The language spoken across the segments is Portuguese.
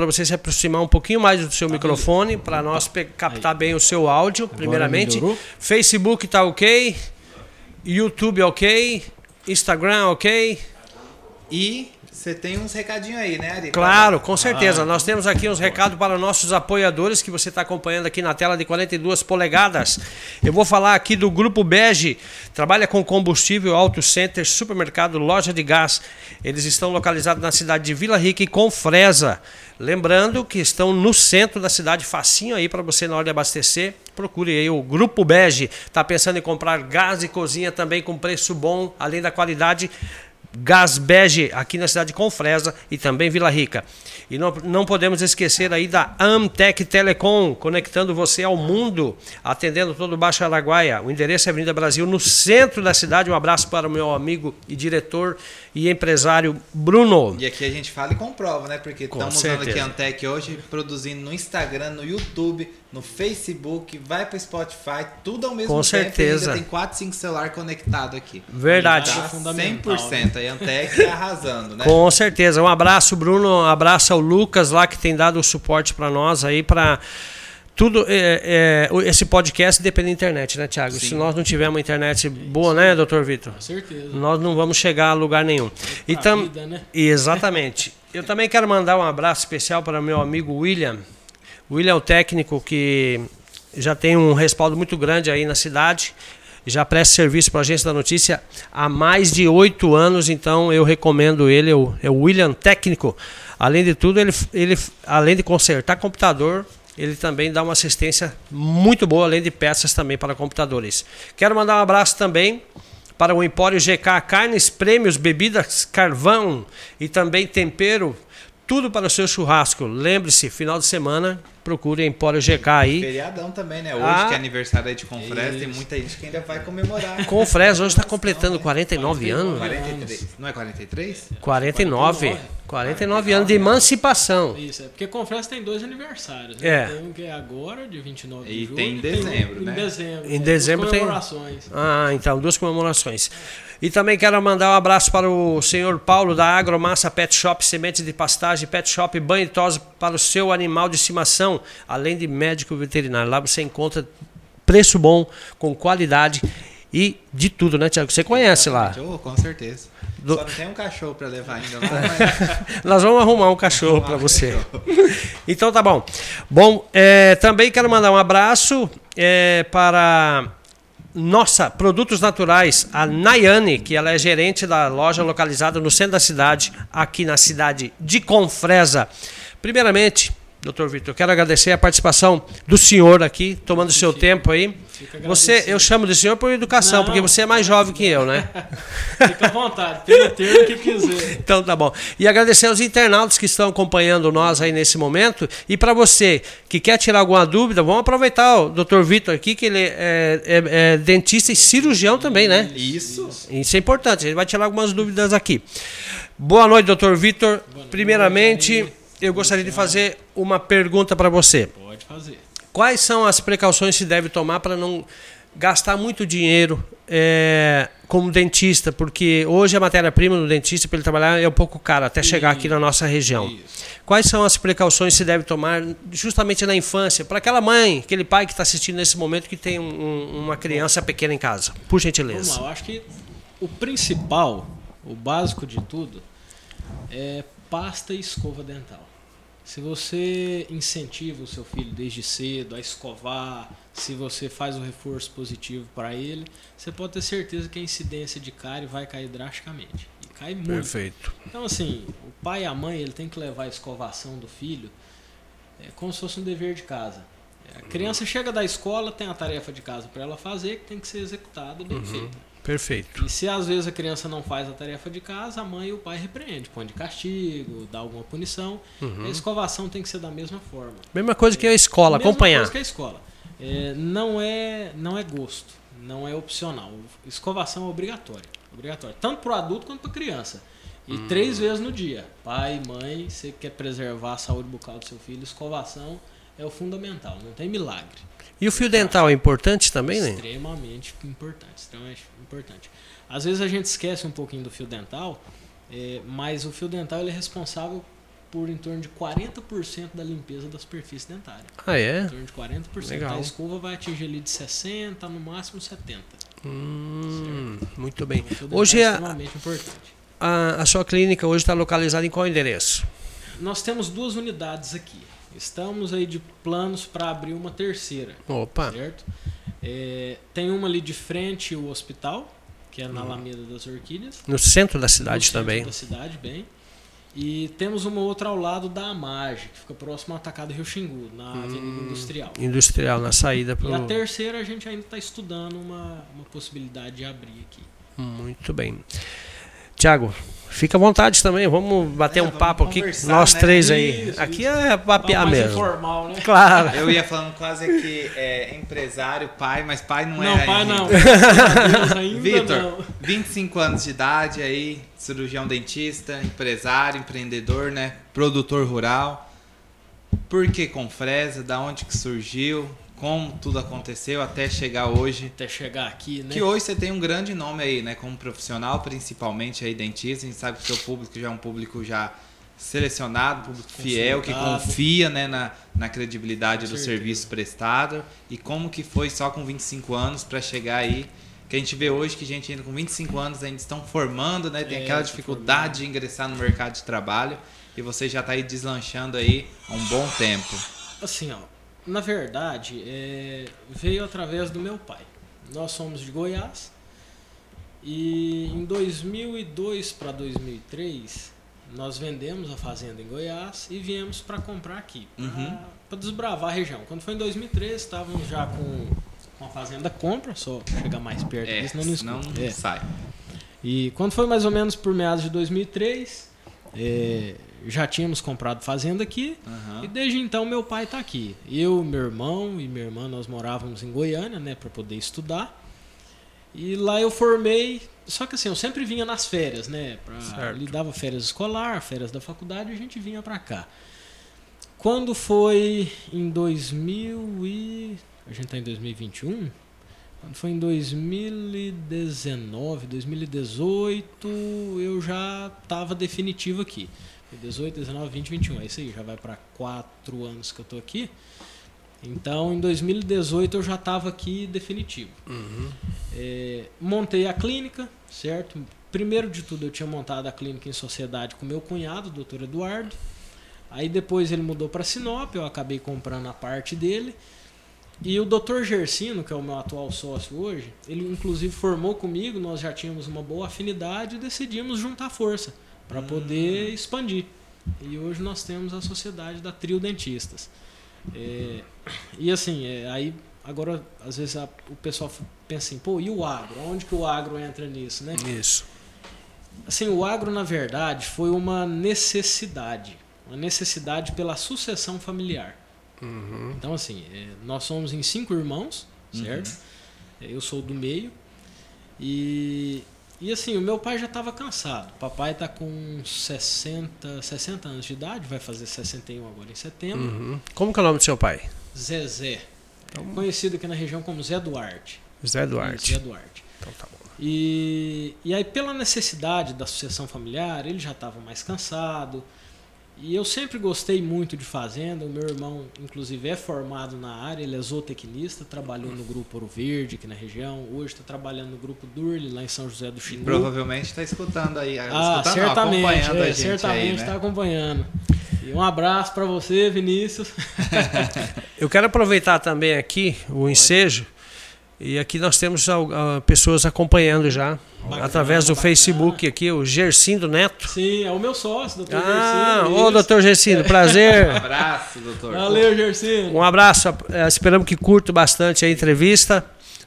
para você se aproximar um pouquinho mais do seu tá microfone, para nós captar Aí. bem o seu áudio, Agora primeiramente. Melhorou. Facebook tá ok, YouTube ok, Instagram ok. E você tem uns recadinhos aí, né, Ari? Claro, com certeza. Ah, Nós temos aqui uns recados para nossos apoiadores que você está acompanhando aqui na tela de 42 polegadas. Eu vou falar aqui do Grupo Bege, trabalha com combustível, auto center, supermercado, loja de gás. Eles estão localizados na cidade de Vila Rica e Confresa. Lembrando que estão no centro da cidade, facinho aí para você na hora de abastecer. Procure aí o Grupo Bege. Está pensando em comprar gás e cozinha também com preço bom, além da qualidade Gás Bege, aqui na cidade de Confresa e também Vila Rica. E não, não podemos esquecer aí da Amtec Telecom, conectando você ao mundo, atendendo todo o Baixo Araguaia. O endereço é Avenida Brasil, no centro da cidade. Um abraço para o meu amigo e diretor e empresário Bruno. E aqui a gente fala e comprova, né? Porque estamos usando aqui a Antec hoje, produzindo no Instagram, no YouTube, no Facebook, vai para Spotify, tudo ao mesmo Com tempo. Com certeza. tem 4, 5 celulares conectados aqui. Verdade. Tá 100%. Né? A Antec arrasando, né? Com certeza. Um abraço, Bruno. Um abraço ao Lucas lá que tem dado o suporte para nós aí para tudo é, é, esse podcast depende da internet, né, Thiago? Sim. Se nós não tivermos uma internet boa, né, doutor Vitor? Com certeza. Nós não vamos chegar a lugar nenhum. E tam... vida, né? Exatamente. Eu também quero mandar um abraço especial para meu amigo William. William é o técnico que já tem um respaldo muito grande aí na cidade. Já presta serviço para a Agência da Notícia há mais de oito anos, então eu recomendo ele, é o, é o William Técnico. Além de tudo, ele, ele além de consertar computador, ele também dá uma assistência muito boa, além de peças também para computadores. Quero mandar um abraço também para o Empório GK Carnes, Prêmios, Bebidas, Carvão e também tempero, tudo para o seu churrasco. Lembre-se, final de semana, procure Empório GK aí. Feriadão também, né? Hoje ah, que é aniversário de Confresa, tem muita gente que ainda vai comemorar. Confresa hoje está completando 49 anos. 43. Não é 43? 49. 49 anos de emancipação. Isso, é porque Confresa tem dois aniversários. Né? É. Tem um que é agora, de 29 de e julho. Tem em dezembro, tem né? Em dezembro. Em dezembro tem. Comemorações. Ah, então, duas comemorações. E também quero mandar um abraço para o senhor Paulo da Agromassa Pet Shop, sementes de pastagem, Pet Shop, banho e tosa para o seu animal de estimação, além de médico veterinário. Lá você encontra preço bom, com qualidade e de tudo, né, Tiago? Você conhece lá. Oh, com certeza. Do... Só não tem um cachorro para levar ainda lá, mas... Nós vamos arrumar um cachorro para você. então tá bom. Bom, é, também quero mandar um abraço é, para nossa, Produtos Naturais, a Nayane, que ela é gerente da loja localizada no centro da cidade, aqui na cidade de Confresa. Primeiramente, doutor Vitor, quero agradecer a participação do senhor aqui, tomando seu tempo aí. Você, eu chamo de senhor por educação, Não, porque você é mais jovem que eu, né? Fica à vontade, pelo termo que quiser. Então tá bom. E agradecer aos internautas que estão acompanhando nós aí nesse momento. E para você que quer tirar alguma dúvida, vamos aproveitar o doutor Vitor aqui, que ele é, é, é, dentista e cirurgião também, né? Isso. Isso é importante, ele vai tirar algumas dúvidas aqui. Boa noite, doutor Vitor. Primeiramente, eu gostaria de fazer uma pergunta para você. Pode fazer. Quais são as precauções que se deve tomar para não gastar muito dinheiro é, como dentista? Porque hoje a matéria-prima do dentista para ele trabalhar é um pouco cara até chegar aqui na nossa região. Isso. Quais são as precauções que se deve tomar justamente na infância para aquela mãe, aquele pai que está assistindo nesse momento que tem um, uma criança pequena em casa? Por gentileza. Vamos lá, eu acho que o principal, o básico de tudo, é pasta e escova dental. Se você incentiva o seu filho desde cedo a escovar, se você faz o reforço positivo para ele, você pode ter certeza que a incidência de cárie vai cair drasticamente. E cai muito. Perfeito. Então, assim, o pai e a mãe ele tem que levar a escovação do filho é, como se fosse um dever de casa. A criança chega da escola, tem a tarefa de casa para ela fazer, que tem que ser executada bem uhum. feita. Perfeito. E se às vezes a criança não faz a tarefa de casa, a mãe e o pai repreende, põe de castigo, dá alguma punição. Uhum. A escovação tem que ser da mesma forma. Mesma coisa que a escola, mesma acompanhar. Mesma coisa que a escola. É, não, é, não é gosto, não é opcional. Escovação é obrigatória. obrigatória tanto para o adulto quanto para a criança. E hum. três vezes no dia. Pai, mãe, você quer preservar a saúde bucal do seu filho, escovação é o fundamental, não tem milagre. E o fio dental é importante também, né? Extremamente importante, extremamente importante. Às vezes a gente esquece um pouquinho do fio dental, é, mas o fio dental ele é responsável por em torno de 40% da limpeza da superfície dentária. Ah, é? Em torno de 40%. Legal. A escova vai atingir ali de 60% no máximo 70%. Hum, muito bem. Então, hoje é extremamente importante. A, a sua clínica hoje está localizada em qual endereço? Nós temos duas unidades aqui. Estamos aí de planos para abrir uma terceira. Opa! Certo? É, tem uma ali de frente o hospital, que é na hum. Alameda das Orquídeas. No centro da cidade no também. No centro da cidade, bem. E temos uma outra ao lado da Amage, que fica próximo ao Atacado Rio Xingu, na hum, Avenida Industrial. Industrial, na saída para E a terceira a gente ainda está estudando uma, uma possibilidade de abrir aqui. Muito bem. Tiago, Fica à vontade também, vamos bater é, um papo aqui, nós né? três aí. Isso, aqui isso. é papear mesmo. Informal, né? Claro. Eu ia falando quase que é empresário, pai, mas pai não, não é. Não, pai ainda. não. Vitor, 25 anos de idade aí, cirurgião dentista, empresário, empreendedor, né? Produtor rural. Por que com fresa? Da onde que surgiu? Como tudo aconteceu até chegar hoje. Até chegar aqui, né? Que hoje você tem um grande nome aí, né? Como profissional, principalmente aí dentista. A gente sabe que o seu público já é um público já selecionado, público fiel, que confia né, na, na credibilidade do serviço prestado. E como que foi só com 25 anos para chegar aí. Que a gente vê hoje que gente ainda com 25 anos ainda estão formando, né? Tem é, aquela dificuldade de ingressar no mercado de trabalho. E você já está aí deslanchando aí há um bom tempo. Assim, ó, na verdade, é, veio através do meu pai. Nós somos de Goiás e em 2002 para 2003 nós vendemos a fazenda em Goiás e viemos para comprar aqui, para uhum. desbravar a região. Quando foi em 2003, estávamos já com, com a fazenda compra, só chegar mais perto é, disso, não, não é. sai. E quando foi mais ou menos por meados de 2003, é, já tínhamos comprado fazenda aqui uhum. e desde então meu pai está aqui. Eu, meu irmão e minha irmã nós morávamos em Goiânia, né, para poder estudar. E lá eu formei, só que assim, eu sempre vinha nas férias, né, para lidava férias escolar, férias da faculdade, e a gente vinha para cá. Quando foi em 2000 e a gente está em 2021, quando foi em 2019, 2018, eu já estava definitivo aqui. 18, 19, 20, 21. É isso aí, já vai para quatro anos que eu tô aqui. Então, em 2018 eu já estava aqui definitivo. Uhum. É, montei a clínica, certo? Primeiro de tudo, eu tinha montado a clínica em sociedade com meu cunhado, o doutor Eduardo. Aí depois ele mudou para Sinop, eu acabei comprando a parte dele. E o doutor Gersino, que é o meu atual sócio hoje, ele inclusive formou comigo, nós já tínhamos uma boa afinidade e decidimos juntar força para hum. poder expandir. E hoje nós temos a sociedade da Trio Dentistas. É, e assim, é, aí agora às vezes a, o pessoal pensa assim, pô, e o agro? Onde que o agro entra nisso, né? Isso. Assim, o agro na verdade foi uma necessidade, uma necessidade pela sucessão familiar. Uhum. Então assim, é, nós somos em cinco irmãos, certo? Uhum. Eu sou do meio e e assim, o meu pai já estava cansado. O papai está com 60, 60 anos de idade, vai fazer 61 agora em setembro. Uhum. Como que é o nome do seu pai? Zezé. Então... Conhecido aqui na região como Zé Duarte. Zé Duarte. Zé Duarte. Então tá bom. E, e aí, pela necessidade da sucessão familiar, ele já estava mais cansado. E eu sempre gostei muito de fazenda. O meu irmão, inclusive, é formado na área, ele é zootecnista, trabalhou no grupo Ouro Verde aqui na região. Hoje está trabalhando no grupo Durli, lá em São José do Xingu. Provavelmente está escutando aí. Ah, escutando, certamente, não, acompanhando é, a gente certamente está né? Tá acompanhando. E um abraço para você, Vinícius. eu quero aproveitar também aqui o ensejo e aqui nós temos uh, pessoas acompanhando já. Bacana, através do bacana. Facebook aqui, o Gercindo Neto. Sim, é o meu sócio, doutor ah, Gercindo. Ô, doutor Gercindo, prazer. um abraço, doutor. Valeu, Gercindo. Um abraço. É, esperamos que curta bastante a entrevista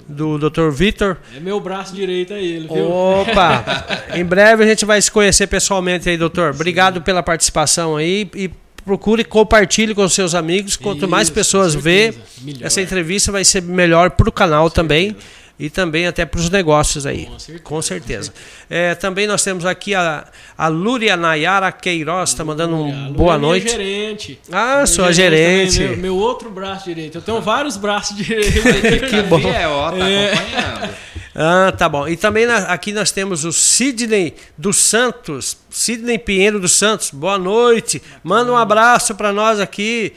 do Dr. Vitor. É meu braço direito aí, ele, viu? Opa! em breve a gente vai se conhecer pessoalmente aí, doutor. Obrigado Sim. pela participação aí e procure e compartilhe com seus amigos. Quanto Isso, mais pessoas vê, essa entrevista vai ser melhor para o canal também e também até para os negócios aí. Com certeza. Com certeza. É, também nós temos aqui a, a Lúria Nayara Queiroz, está mandando um boa é noite. Minha gerente. Ah, minha sua gerente. Meu, meu, outro braço direito. Eu tenho vários braços direitos. que bom. É, ó, tá é. acompanhando. Ah, tá bom. E também na, aqui nós temos o Sidney dos Santos. Sidney Pinheiro dos Santos. Boa noite. Manda um abraço para nós aqui.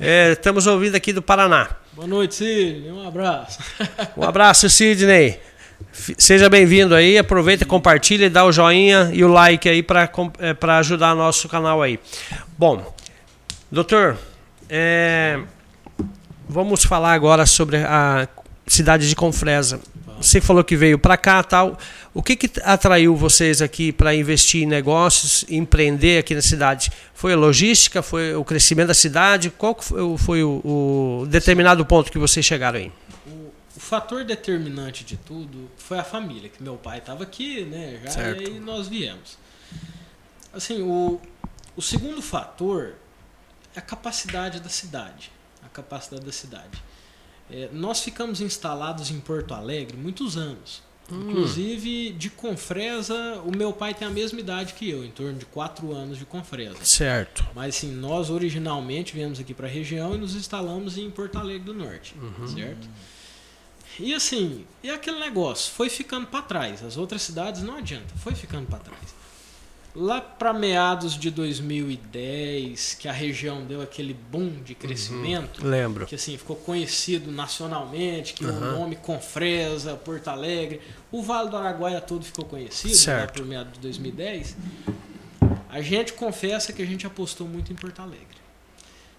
É, estamos ouvindo aqui do Paraná. Boa noite, Sidney. Um abraço. Um abraço, Sidney. Seja bem-vindo aí. Aproveita, compartilha e dá o joinha e o like aí para é, ajudar nosso canal aí. Bom, doutor, é, vamos falar agora sobre a cidade de Confresa. Você falou que veio para cá tal. O que, que atraiu vocês aqui para investir em negócios, empreender aqui na cidade? Foi a logística? Foi o crescimento da cidade? Qual foi, foi o, o, determinado ponto que vocês chegaram aí? O, o, fator determinante de tudo foi a família, que meu pai estava aqui, né? Já certo. e nós viemos. Assim, o, o segundo fator é a capacidade da cidade. A capacidade da cidade. É, nós ficamos instalados em Porto Alegre muitos anos. Hum. Inclusive, de Confresa, o meu pai tem a mesma idade que eu, em torno de 4 anos de Confresa. Certo. Mas assim, nós originalmente viemos aqui para a região e nos instalamos em Porto Alegre do Norte, uhum. certo? E assim, e aquele negócio foi ficando para trás. As outras cidades não adianta, foi ficando para trás. Lá para meados de 2010, que a região deu aquele boom de crescimento. Uhum, lembro. Que assim, ficou conhecido nacionalmente, que uhum. o nome Confresa, Porto Alegre, o Vale do Araguaia todo ficou conhecido certo. lá por meados de 2010. A gente confessa que a gente apostou muito em Porto Alegre.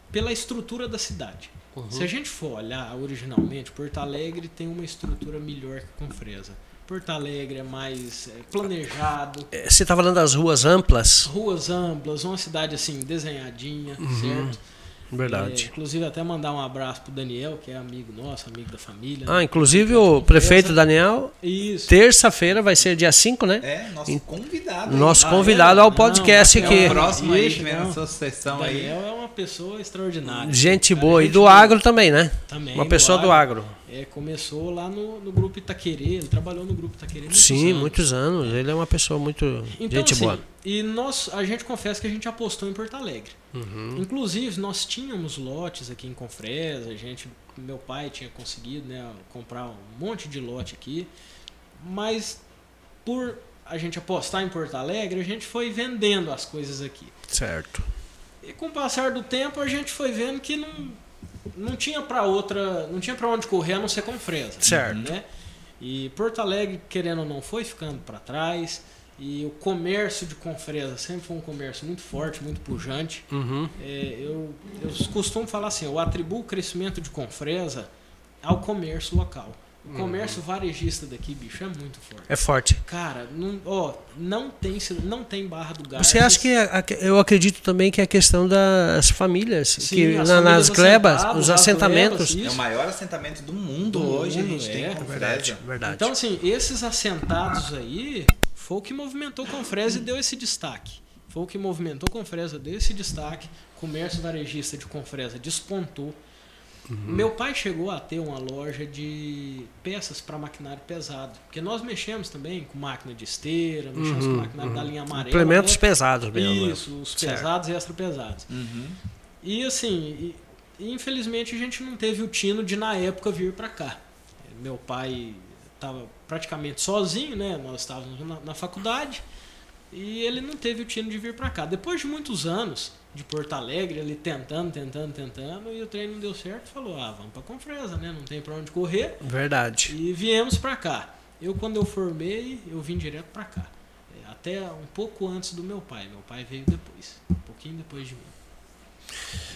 Pela estrutura da cidade. Uhum. Se a gente for olhar originalmente, Porto Alegre tem uma estrutura melhor que Confresa Porto Alegre é mais é, planejado. É, você está falando das ruas amplas? Ruas amplas, uma cidade assim desenhadinha, uhum. certo? Verdade. É, inclusive até mandar um abraço pro Daniel, que é amigo nosso, amigo da família. Ah, né? inclusive o prefeito Daniel. Isso. Terça-feira vai ser dia 5, né? É, nosso convidado. Nosso ah, convidado é? ao podcast não, aqui. É o próximo aí que vem na sua sessão Daniel aí. Daniel é uma pessoa extraordinária. Gente boa. E do agro também, né? Também. Uma pessoa do agro. Do agro. É, começou lá no, no grupo Itaquerê, ele trabalhou no grupo Itaquerê muitos Sim, anos. muitos anos. Ele é uma pessoa muito então, gente assim, boa. E nós, a gente confessa que a gente apostou em Porto Alegre. Uhum. Inclusive, nós tínhamos lotes aqui em Confresa, a gente, meu pai tinha conseguido né, comprar um monte de lote aqui, mas por a gente apostar em Porto Alegre, a gente foi vendendo as coisas aqui. Certo. E com o passar do tempo, a gente foi vendo que não não tinha para outra, não tinha para onde correr a não ser com Fresa. Certo. Né? E Porto Alegre, querendo ou não, foi ficando para trás. E o comércio de Confresa sempre foi um comércio muito forte, muito pujante. Uhum. É, eu, eu costumo falar assim, eu atribuo o crescimento de Confresa ao comércio local. O comércio uhum. varejista daqui, bicho, é muito forte. É forte. Cara, não, ó, não tem não tem barra do gás. Você acha que eu acredito também que é a questão das famílias, Sim, que na, famílias nas glebas, os assentamentos. é o maior assentamento do mundo do hoje, mundo, a gente é, tem verdade, verdade. Então assim, esses assentados aí foi o que movimentou Confresa e deu esse destaque. Foi o que movimentou Confresa, deu esse destaque. O comércio varejista de Confresa despontou. Uhum. Meu pai chegou a ter uma loja de peças para maquinário pesado. Porque nós mexemos também com máquina de esteira, mexemos uhum, com maquinário uhum. da linha amarela. Implementos né? pesados mesmo. Né? Isso, os certo. pesados e extra pesados. Uhum. E assim, e, infelizmente a gente não teve o tino de na época vir para cá. Meu pai estava praticamente sozinho, né? Nós estávamos na, na faculdade e ele não teve o tino de vir para cá. Depois de muitos anos, de Porto Alegre, ele tentando, tentando, tentando, e o treino não deu certo, falou: "Ah, vamos para Confresa, né? Não tem para onde correr". Verdade. E viemos para cá. Eu quando eu formei, eu vim direto para cá. É, até um pouco antes do meu pai. Meu pai veio depois, um pouquinho depois de mim.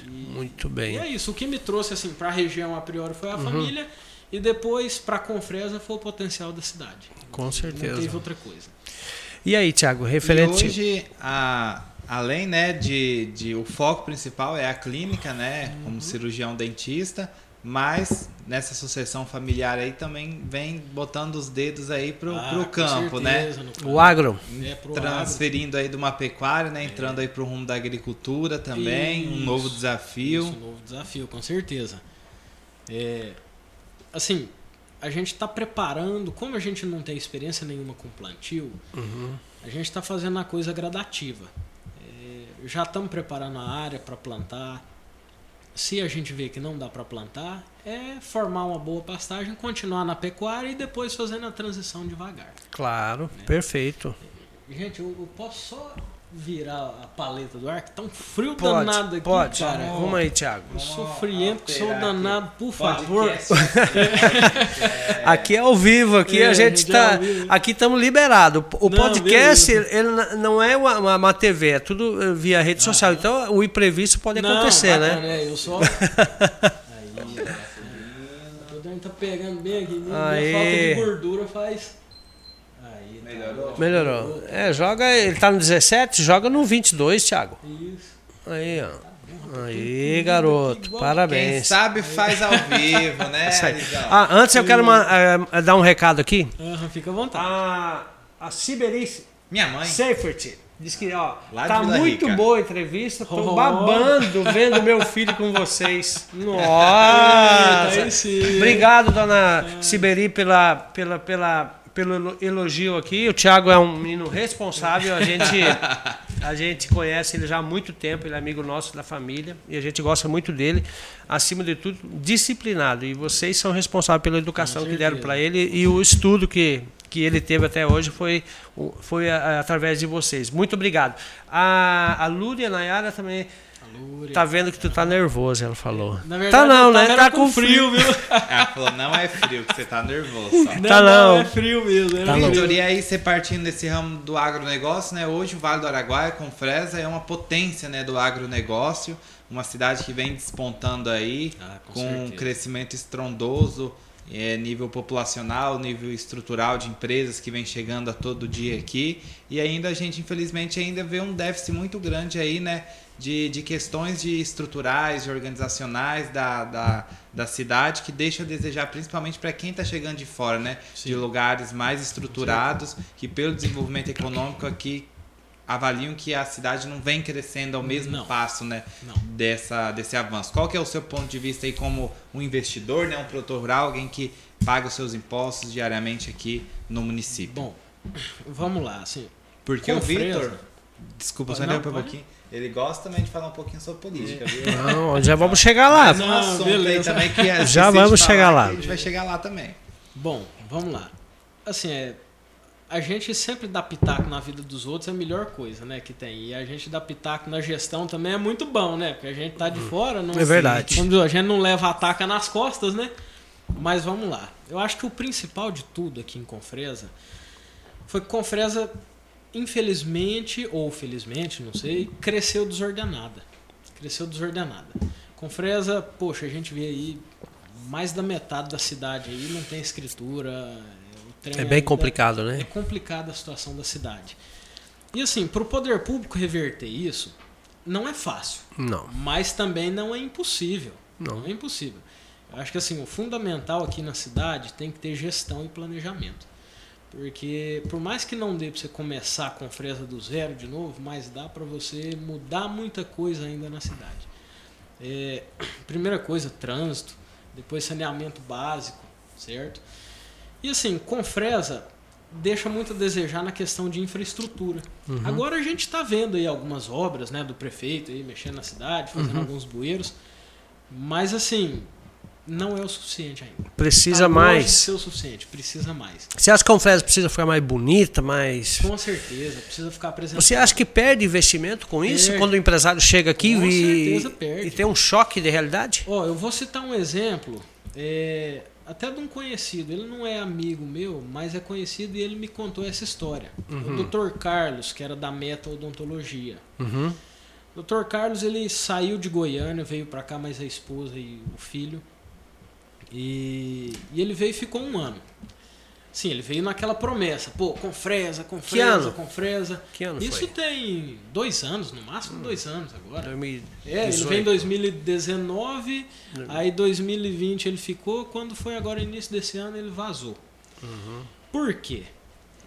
E, Muito bem. E é isso. O que me trouxe assim para a região a priori foi a uhum. família e depois para Confresa foi o potencial da cidade. Com certeza. Não teve outra coisa. E aí, Thiago, referente. E hoje a além né, de, de o foco principal é a clínica, né, como uhum. cirurgião dentista, mas nessa sucessão familiar aí também vem botando os dedos aí pro, ah, pro campo, né? certeza, né? O agro. É, Transferindo agro. aí de uma pecuária, né? Entrando é. aí pro rumo da agricultura também, isso, um novo desafio. Isso, um novo desafio, com certeza. É, assim, a gente está preparando, como a gente não tem experiência nenhuma com plantio, uhum. a gente está fazendo a coisa gradativa já estamos preparando a área para plantar. se a gente vê que não dá para plantar, é formar uma boa pastagem, continuar na pecuária e depois fazendo a transição devagar. Claro, perfeito. Gente, eu, eu posso só virar a paleta do ar, que tá um frio Pode, danado aqui, pode. cara. Vamos aí, Thiago. Eu sou friento, sou danado, aqui. por favor. Podcast. Aqui é ao vivo, aqui É, a gente é tá. vivo. Aqui estamos liberados. O Não, podcast, beleza. ele não é uma, uma- uma TV, é tudo eh, via rede social. Então o imprevisto pode Não, acontecer, bacana, né? é, eu só. Aí, tá pegando bem aqui. Minha falta de gordura faz. Aí, tá. Melhorou? Melhorou. É, joga. Ele tá no 17, joga no 22, Thiago. Isso. Aí, ó. Aí, garoto. Quem Parabéns. sabe faz ao vivo, né, Isso aí. Arizão? Ah, antes eu quero ma- eh, dar um recado aqui. Aham, fica à vontade. A, a Siberice Minha mãe. Safety diz que, ó, Lá tá muito Rica. boa a entrevista. Tô Oh. babando vendo meu filho com vocês. Nossa! Obrigado, dona Siberi, pela, pela, pela, pelo elo- elogio aqui. O Thiago é um menino responsável. A gente, a gente conhece ele já há muito tempo. Ele é amigo nosso da família e a gente gosta muito dele. Acima de tudo, disciplinado. E vocês são responsáveis pela educação que deram para ele e o estudo que, que ele teve até hoje foi, foi através de vocês. Muito obrigado. A, a Lúria Nayara também Tá vendo que tu tá nervoso, ela falou. Na verdade, tá não, né? Tá com frio. viu? Ela falou, não é frio, que você tá nervoso só. Não, Tá não, não. é frio mesmo. É Tá. Vitor, e aí você partindo desse ramo do agronegócio, né? Hoje o Vale do Araguaia com Fresa é uma potência né, do agronegócio, uma cidade que vem despontando aí, Ah, com com um crescimento estrondoso, é, nível populacional, nível estrutural de empresas que vem chegando a todo dia aqui. E ainda a gente, infelizmente, ainda vê um déficit muito grande aí, né? De, de questões de estruturais, de organizacionais da, da, da cidade que deixa a desejar, principalmente para quem está chegando de fora, né? Sim. De lugares mais estruturados, que pelo desenvolvimento econômico aqui avaliam que a cidade não vem crescendo ao mesmo Não. passo, né? Não. Dessa, desse avanço. Qual que é o seu ponto de vista aí como um investidor, né? Um produtor rural, alguém que paga os seus impostos diariamente aqui no município? Bom, vamos lá, assim. Porque o Vitor, desculpa, só Não, um pouquinho, ele gosta também de falar um pouquinho sobre política, viu? Não, já vamos chegar lá. Um Não, aí beleza. também que é Já vamos chegar lá. A gente vai chegar lá também. Bom, vamos lá. Assim, é, a gente sempre dá pitaco na vida dos outros é a melhor coisa, né, que tem. E a gente dá pitaco na gestão também é muito bom, né? Porque a gente tá de fora, não É verdade. Como a gente não leva a taca nas costas, né? Mas vamos lá. Eu acho que o principal de tudo aqui em Confresa foi que Confresa, infelizmente, ou felizmente, não sei, cresceu desordenada. Cresceu desordenada. Confresa, poxa, a gente vê aí mais da metade da cidade aí não tem escritura. Trem É bem ainda- complicado, É né? complicada a situação da cidade. E assim, para o poder público reverter isso, não é fácil. Não, Mas também não é impossível. Não. Não é impossível. Eu acho que assim, o fundamental aqui na cidade tem que ter gestão e planejamento. Porque por mais que não dê para você começar com fresa do zero de novo, mas dá para você mudar muita coisa ainda na cidade. É, primeira coisa, trânsito, depois saneamento básico, certo? E assim, com fresa deixa muito a desejar na questão de infraestrutura. Agora a gente está vendo aí algumas obras né, do prefeito aí mexendo na cidade, fazendo alguns bueiros, mas assim, não é o suficiente ainda. precisa Tá mais. ser o suficiente, precisa mais. Você acha que a Confresa precisa ficar mais bonita, mais. Com certeza, precisa ficar apresentando. Você acha que perde investimento com isso? Perde. Quando o empresário chega aqui Com e, certeza perde. e tem um choque de realidade? Ó, eu vou citar um exemplo, é, até de um conhecido. Ele não é amigo meu, mas é conhecido e ele me contou essa história. O Dr. Carlos, que era da Meta Odontologia. Uhum. O Dr. Carlos, ele saiu de Goiânia, veio pra cá, mais a esposa e o filho. E, e ele veio e ficou um ano. Sim, ele veio naquela promessa, pô, com fresa, com Que fresa, com fresa. Que ano Isso foi? tem dois anos, no máximo dois anos agora. 2018. É, ele veio em 2019, aí 2020 ele ficou, quando foi agora início desse ano ele vazou. Por quê?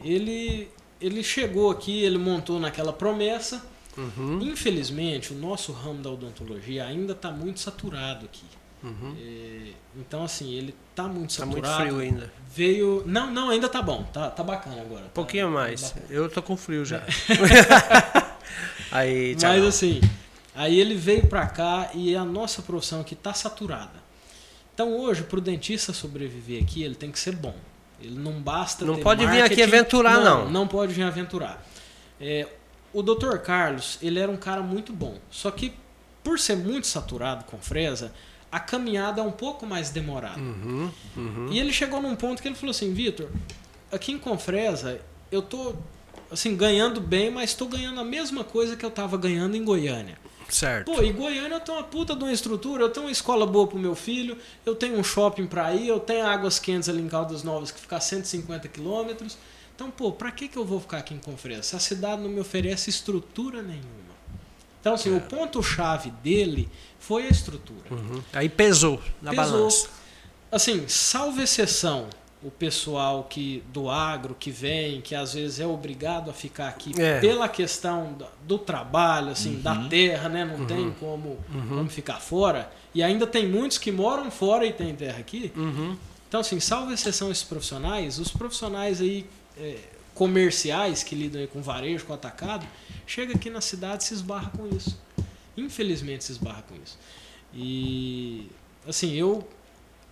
Ele, ele chegou aqui, ele montou naquela promessa. Uhum. Infelizmente, o nosso ramo da odontologia ainda está muito saturado aqui. É, então, assim, ele está muito Tá muito saturado. frio ainda. Veio. Não, não, ainda tá bom. Tá, tá bacana agora. Um pouquinho tá, mais. tá. Eu tô com frio já. Aí, Mas Thiago. assim, Aí ele veio para cá e a nossa profissão aqui está saturada. Então hoje, para o dentista sobreviver aqui, ele tem que ser bom. Ele não basta. Não pode vir aqui aventurar, não. Não, não pode vir aventurar. É, o Dr. Carlos, ele era um cara muito bom. Só que, por ser muito saturado com fresa, a caminhada é um pouco mais demorada. Uhum, uhum. E ele chegou num ponto que ele falou assim: Vitor, aqui em Confresa, eu tô assim, ganhando bem, mas estou ganhando a mesma coisa que eu estava ganhando em Goiânia. Certo. Pô, em Goiânia eu tenho uma puta de uma estrutura, eu tenho uma escola boa pro meu filho, eu tenho um shopping para ir, eu tenho águas quentes ali em Caldas Novas que fica a 150 quilômetros. Então, pô, pra que, que eu vou ficar aqui em Confresa? Se a cidade não me oferece estrutura nenhuma. Então, assim, é. o ponto-chave dele foi a estrutura. Uhum. Aí pesou na pesou. balança. Assim, salvo exceção, o pessoal que do agro que vem, que às vezes é obrigado a ficar aqui é. pela questão do, do trabalho, assim, uhum. da terra, né? Não uhum. tem como, uhum. como ficar fora. E ainda tem muitos que moram fora e têm terra aqui. Uhum. Então, assim, salvo exceção esses profissionais, os profissionais aí é, comerciais que lidam com varejo, com atacado, chega aqui na cidade e se esbarra com isso. Infelizmente se esbarra com isso. E assim, eu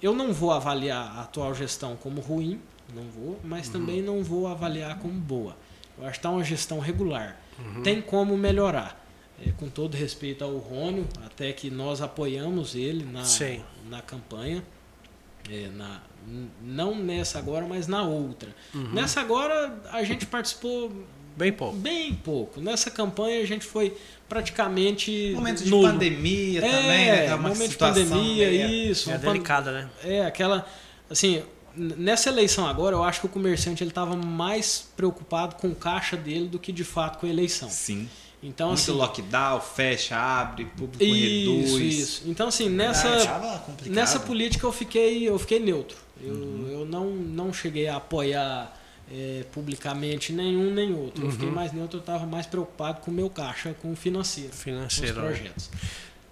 eu não vou avaliar a atual gestão como ruim, não vou, mas uhum. também não vou avaliar como boa. Eu acho que está uma gestão regular. Uhum. Tem como melhorar. É, com todo respeito ao Rônio, até que nós apoiamos ele na, na campanha. É, na, não nessa agora, mas na outra. Uhum. Nessa agora a gente participou bem pouco. Bem pouco. Nessa campanha a gente foi praticamente momento de nulo. pandemia é, também, né? Uma momento de pandemia, meio... isso. É delicada, né? É aquela assim. Nessa eleição agora, eu acho que o comerciante ele estava mais preocupado com o caixa dele do que de fato com a eleição. Sim. Então, Muito assim, lockdown, fecha, abre, público isso, reduz. Isso. Então, assim, nessa, nessa política eu fiquei, eu fiquei neutro. Eu, uhum. eu não, não cheguei a apoiar é, publicamente nenhum nem outro. Uhum. Eu fiquei uhum. mais neutro, eu estava mais preocupado com o meu caixa, com o financeiro. Financeiro. Com os projetos.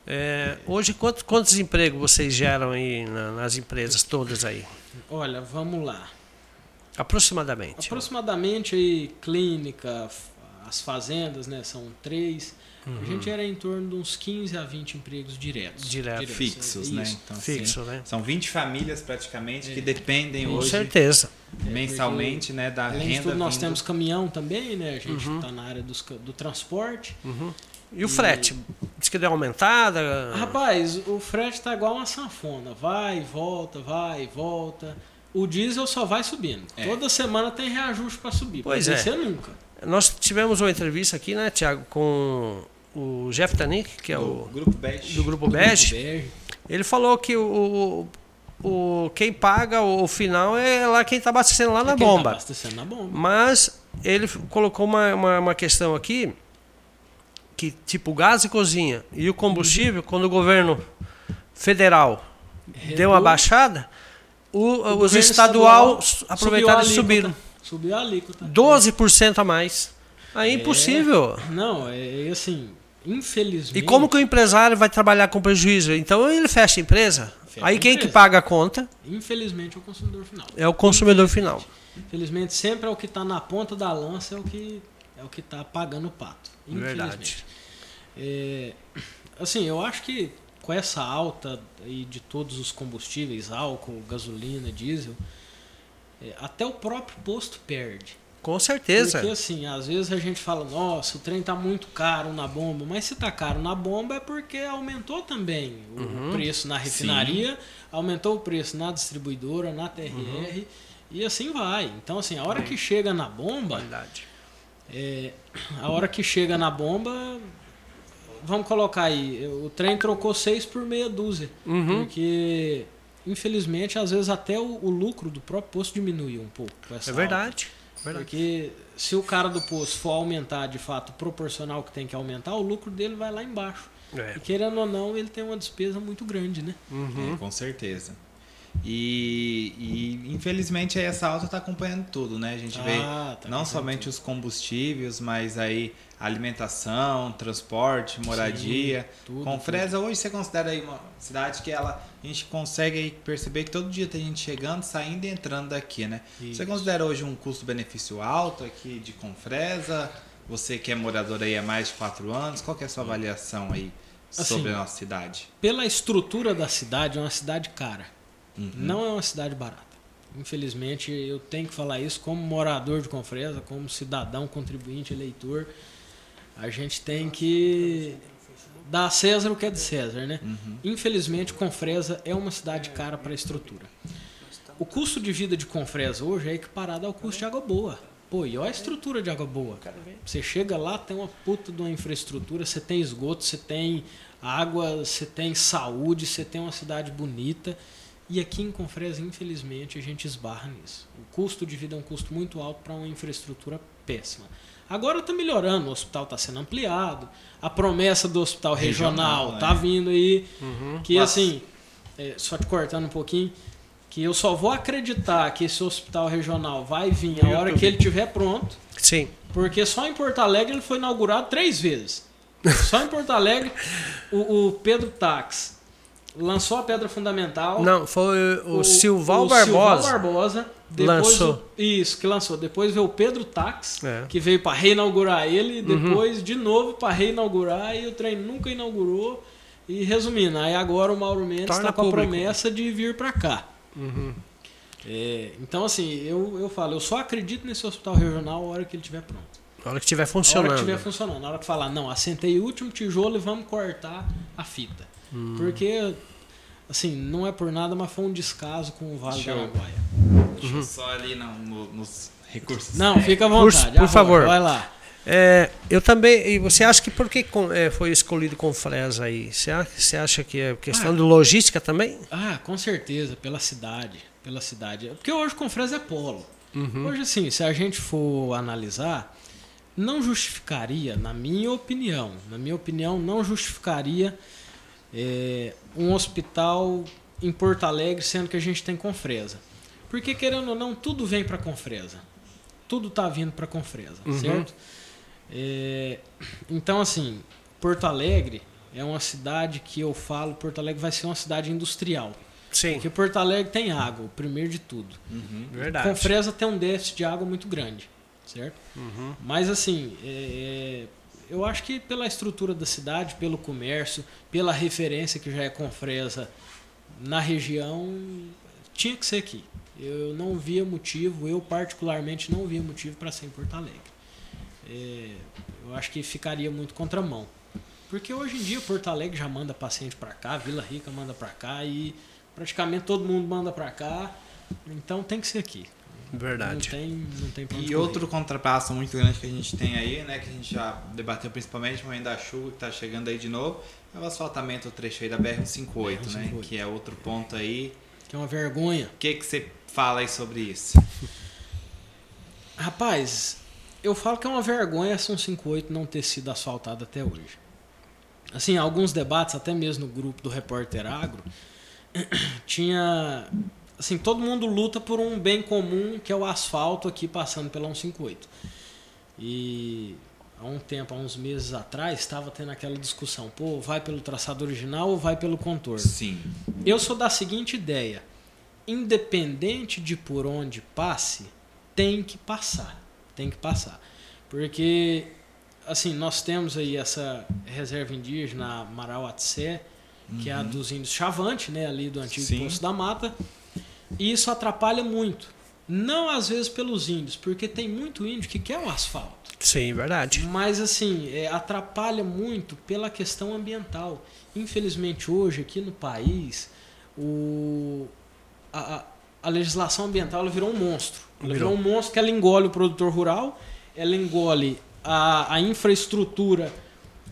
É, hoje, quantos, quantos empregos vocês geram aí na, nas empresas todas aí? Olha, vamos lá. Aproximadamente. Aproximadamente aí, clínica, as fazendas, né? São três. Uhum. A gente era em torno de uns 15 a 20 empregos diretos. Direto. diretos. Fixos, né? Então, Fixo, assim, né? São 20 famílias praticamente é. que dependem Com hoje. certeza. É, mensalmente, né? Da além renda. Tudo, nós vindo... temos caminhão também, né? A gente está uhum. na área dos, do transporte. Uhum. E o frete? Diz que deu aumentada? Rapaz, o frete está igual uma sanfona. Vai, volta, vai, volta. O diesel só vai subindo. É. Toda semana tem reajuste para subir. Pois é. nunca. Nós tivemos uma entrevista aqui, né, Tiago, com o Jeff Tanik, que é do o Grupo do Grupo Bege. Ele falou que o, o, quem paga o final é lá quem está abastecendo lá é na quem tá bomba. Tá abastecendo na bomba. Mas ele colocou uma, uma, uma, questão aqui que tipo gás e cozinha e o combustível, uhum. quando o governo federal deu uma baixada, o, os estadual, estadual aproveitaram e subiram. Subiu a alíquota. 12% a mais. Aí é impossível. Não, é, é assim, infelizmente. E como que o empresário vai trabalhar com prejuízo? Então ele fecha a empresa. Fecha aí a quem empresa. que paga a conta? Infelizmente é o consumidor final. É o consumidor final. Infelizmente sempre é o que está na ponta da lança é o que é o que está pagando o pato. Infelizmente. É, assim, eu acho que com essa alta aí de todos os combustíveis, álcool, gasolina, diesel, é, até o próprio posto perde. Com certeza. Porque assim, às vezes a gente fala, nossa, o trem tá muito caro na bomba, mas se tá caro na bomba é porque aumentou também o uhum. preço na refinaria, Sim. aumentou o preço na distribuidora, na TRR uhum. e assim vai. Então assim, a hora que chega na bomba, é, a hora que chega na bomba, vamos colocar aí, o trem trocou seis por meia dúzia, uhum. porque infelizmente às vezes até o, o, lucro do próprio posto diminui um pouco. é verdade. Porque se o cara do poço for aumentar de fato proporcional que tem que aumentar, o lucro dele vai lá embaixo. É. E querendo ou não, ele tem uma despesa muito grande, né? Uhum. É, com certeza. E, e, infelizmente aí essa alta está acompanhando tudo, né? A gente ah, vê tá não somente tudo. os combustíveis, mas aí alimentação, transporte, moradia. Sim, tudo, Com Fresa tudo. hoje você considera aí uma cidade que ela a gente consegue perceber que todo dia tem gente chegando, saindo e entrando daqui, né? Isso. Você considera hoje um custo-benefício alto aqui de Confresa? Você que é morador aí há mais de quatro anos, qual que é a sua avaliação aí sobre Assim, a nossa cidade? Pela estrutura da cidade, é uma cidade cara. Uhum. Não é uma cidade barata. Infelizmente, eu tenho que falar isso como morador de Confresa, como cidadão, contribuinte, eleitor. A gente tem que dar a César o que é de César, né? Uhum. Infelizmente, Confresa é uma cidade cara para a estrutura. O custo de vida de Confresa hoje é equiparado ao custo de água boa. Pô, e olha a estrutura de água boa. Você chega lá, tem uma puta de uma infraestrutura, você tem esgoto, você tem água, você tem saúde, você tem uma cidade bonita. E aqui em Confresa, infelizmente, a gente esbarra nisso. O custo de vida é um custo muito alto para uma infraestrutura péssima. Agora está melhorando, o hospital está sendo ampliado, a promessa do hospital regional está né? vindo aí. Que Nossa. assim, é, só te cortando um pouquinho, que eu só vou acreditar que esse hospital regional vai vir a hora que ele estiver pronto, Sim. porque só em Porto Alegre ele foi inaugurado três vezes. Só em Porto Alegre, o, o Pedro Tax lançou a pedra fundamental. Não, foi o, Silval Barbosa. Silval Barbosa. Depois Lançou. o- isso, que lançou. Depois veio o Pedro Tax, É. que veio para reinaugurar ele. Depois, de novo, para reinaugurar. E o trem nunca inaugurou. E resumindo, aí agora o Mauro Mendes está com a público. promessa de vir para cá. Uhum. É, então, assim, eu, eu falo, eu só acredito nesse hospital regional a hora que ele estiver pronto. Na hora que estiver Na hora funcionando. que estiver funcionando. Na hora que falar, não, assentei o último tijolo e vamos cortar a fita. Hum. Porque, assim, não é por nada, mas foi um descaso com o Vale Deixa eu- Araguaia. Deixa eu só ali no- no- nos recursos. Não, fica à Por- vontade. por Arroba, favor. Vai lá. É, eu também. E você acha que por que com- é, foi escolhido com Fresa aí? Você acha, você acha que é questão Ah. de logística também? Ah, com certeza, pela cidade. Pela cidade. Porque hoje Confresa é polo. Uhum. Hoje, assim, se a gente for analisar, não justificaria, na minha opinião, na minha opinião, não justificaria é, um hospital em Porto Alegre, sendo que a gente tem Confresa. Porque, querendo ou não, tudo vem para Confresa. Tudo tá vindo para Confresa, Uhum. certo? É, então, assim, Porto Alegre é uma cidade que eu falo, Porto Alegre vai ser uma cidade industrial. Sim, Porque Porto Alegre tem água, o primeiro de tudo. Uhum. verdade. Confresa tem um déficit de água muito grande, certo? Uhum. Mas assim, é, é, eu acho que pela estrutura da cidade, pelo comércio, pela referência que já é Confresa na região, tinha que ser aqui. Eu não via motivo, eu particularmente não via motivo para ser em Porto Alegre. É, eu acho que ficaria muito contramão. Porque hoje em dia Porto Alegre já manda paciente para cá, Vila Rica manda para cá e praticamente todo mundo manda para cá. Então tem que ser aqui. Não Verdade. tem, não tem pra onde E correr. outro contrapasso muito grande que a gente tem aí, né, que a gente já debateu principalmente no momento da chuva que está chegando aí de novo, é o asfaltamento do trecho aí da BR-158, né, BR-158. que é outro ponto aí. Que é uma vergonha. O que que você fala aí sobre isso? Rapaz, eu falo que é uma vergonha essa 158 não ter sido asfaltada até hoje. Assim, alguns debates, até mesmo no grupo do Repórter Agro, tinha. Assim, todo mundo luta por um bem comum que é o asfalto aqui passando pela 158. E há um tempo, há uns meses atrás, estava tendo aquela discussão: pô, vai pelo traçado original ou vai pelo contorno? Sim. Eu sou da seguinte ideia: independente de por onde passe, tem que passar. Tem que passar. Porque, assim, nós temos aí essa reserva indígena Marauatsé, que é a dos índios Chavante, né, ali do antigo Sim. Poço da Mata. E isso atrapalha muito. Não às vezes pelos índios, porque tem muito índio que quer o asfalto. Sim, verdade. Mas assim, é, atrapalha muito pela questão ambiental. Infelizmente hoje aqui no país, o, a, a- a legislação ambiental ela virou um monstro. Ela Virou. virou um monstro que ela engole o produtor rural, ela engole a, a infraestrutura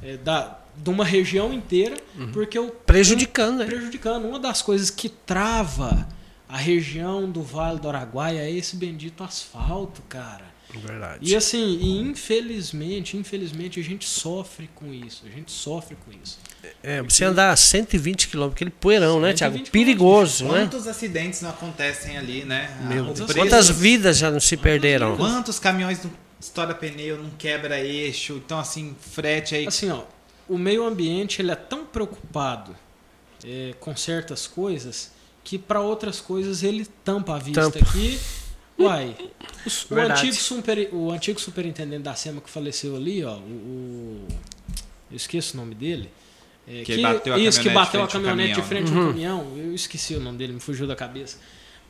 é, da, de uma região inteira, porque o Prejudicando, né? prejudicando. Uma das coisas que trava a região do Vale do Araguaia é esse bendito asfalto, cara. Verdade. E assim, e infelizmente, infelizmente a gente sofre com isso. A gente sofre com isso. É, você andar a 120 km, aquele poeirão, né, Thiago? 120 Perigoso, né? Quantos acidentes não acontecem ali, né? Meu Deus. preço- Quantas vidas já não se perderam? Quantos caminhões não estoura pneu, não quebra eixo? Então, assim, frete aí. Assim, ó, o meio ambiente ele é tão preocupado é, com certas coisas que para outras coisas ele tampa a vista Tampa. aqui. Uai, o, Verdade. antigo super, o antigo superintendente da SEMA que faleceu ali, ó, o, o- eu esqueço o nome dele. É, Que bateu a isso, que caminhonete bateu a frente ao caminhonete de caminhão, frente né? ao caminhão. Eu esqueci o nome dele, me fugiu da cabeça.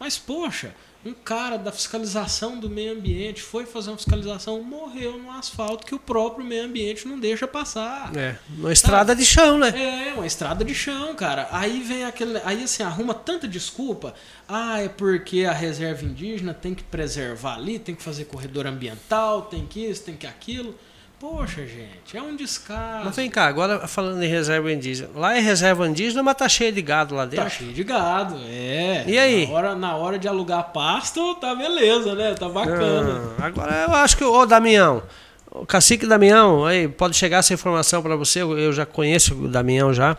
Mas, poxa, um cara da fiscalização do meio ambiente foi fazer uma fiscalização, morreu no asfalto que o próprio meio ambiente não deixa passar. É, uma estrada de chão, né? É, uma estrada de chão, cara. Aí vem aquele. Aí assim, arruma tanta desculpa. Ah, é porque a reserva indígena tem que preservar ali, tem que fazer corredor ambiental, tem que isso, tem que aquilo. Poxa, gente, é um descaso. Mas vem cá, agora falando em reserva indígena. Lá é reserva indígena, mas tá cheio de gado lá dentro. Tá cheio de gado, é. E aí? Na hora, na hora de alugar pasto, tá beleza, né? Tá bacana. Ah, agora eu acho que, ô Damião, o cacique Damião, aí pode chegar essa informação para você, eu eu já conheço o Damião já.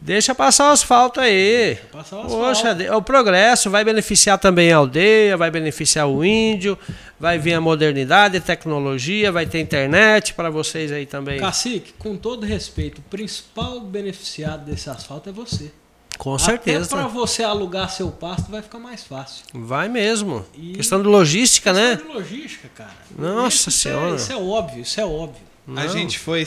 Deixa passar o asfalto aí. Passar o Poxa, asfalto. de- o progresso vai beneficiar também a aldeia, vai beneficiar o índio, vai vir a modernidade, tecnologia, vai ter internet para vocês aí também. Cacique, com todo respeito, o principal beneficiado desse asfalto é você. Com certeza. Até para você alugar seu pasto vai ficar mais fácil. Vai mesmo. E- Questão de logística, né? Questão de logística, cara. Nossa isso, Senhora. É, isso é óbvio, isso é óbvio. A Não. gente foi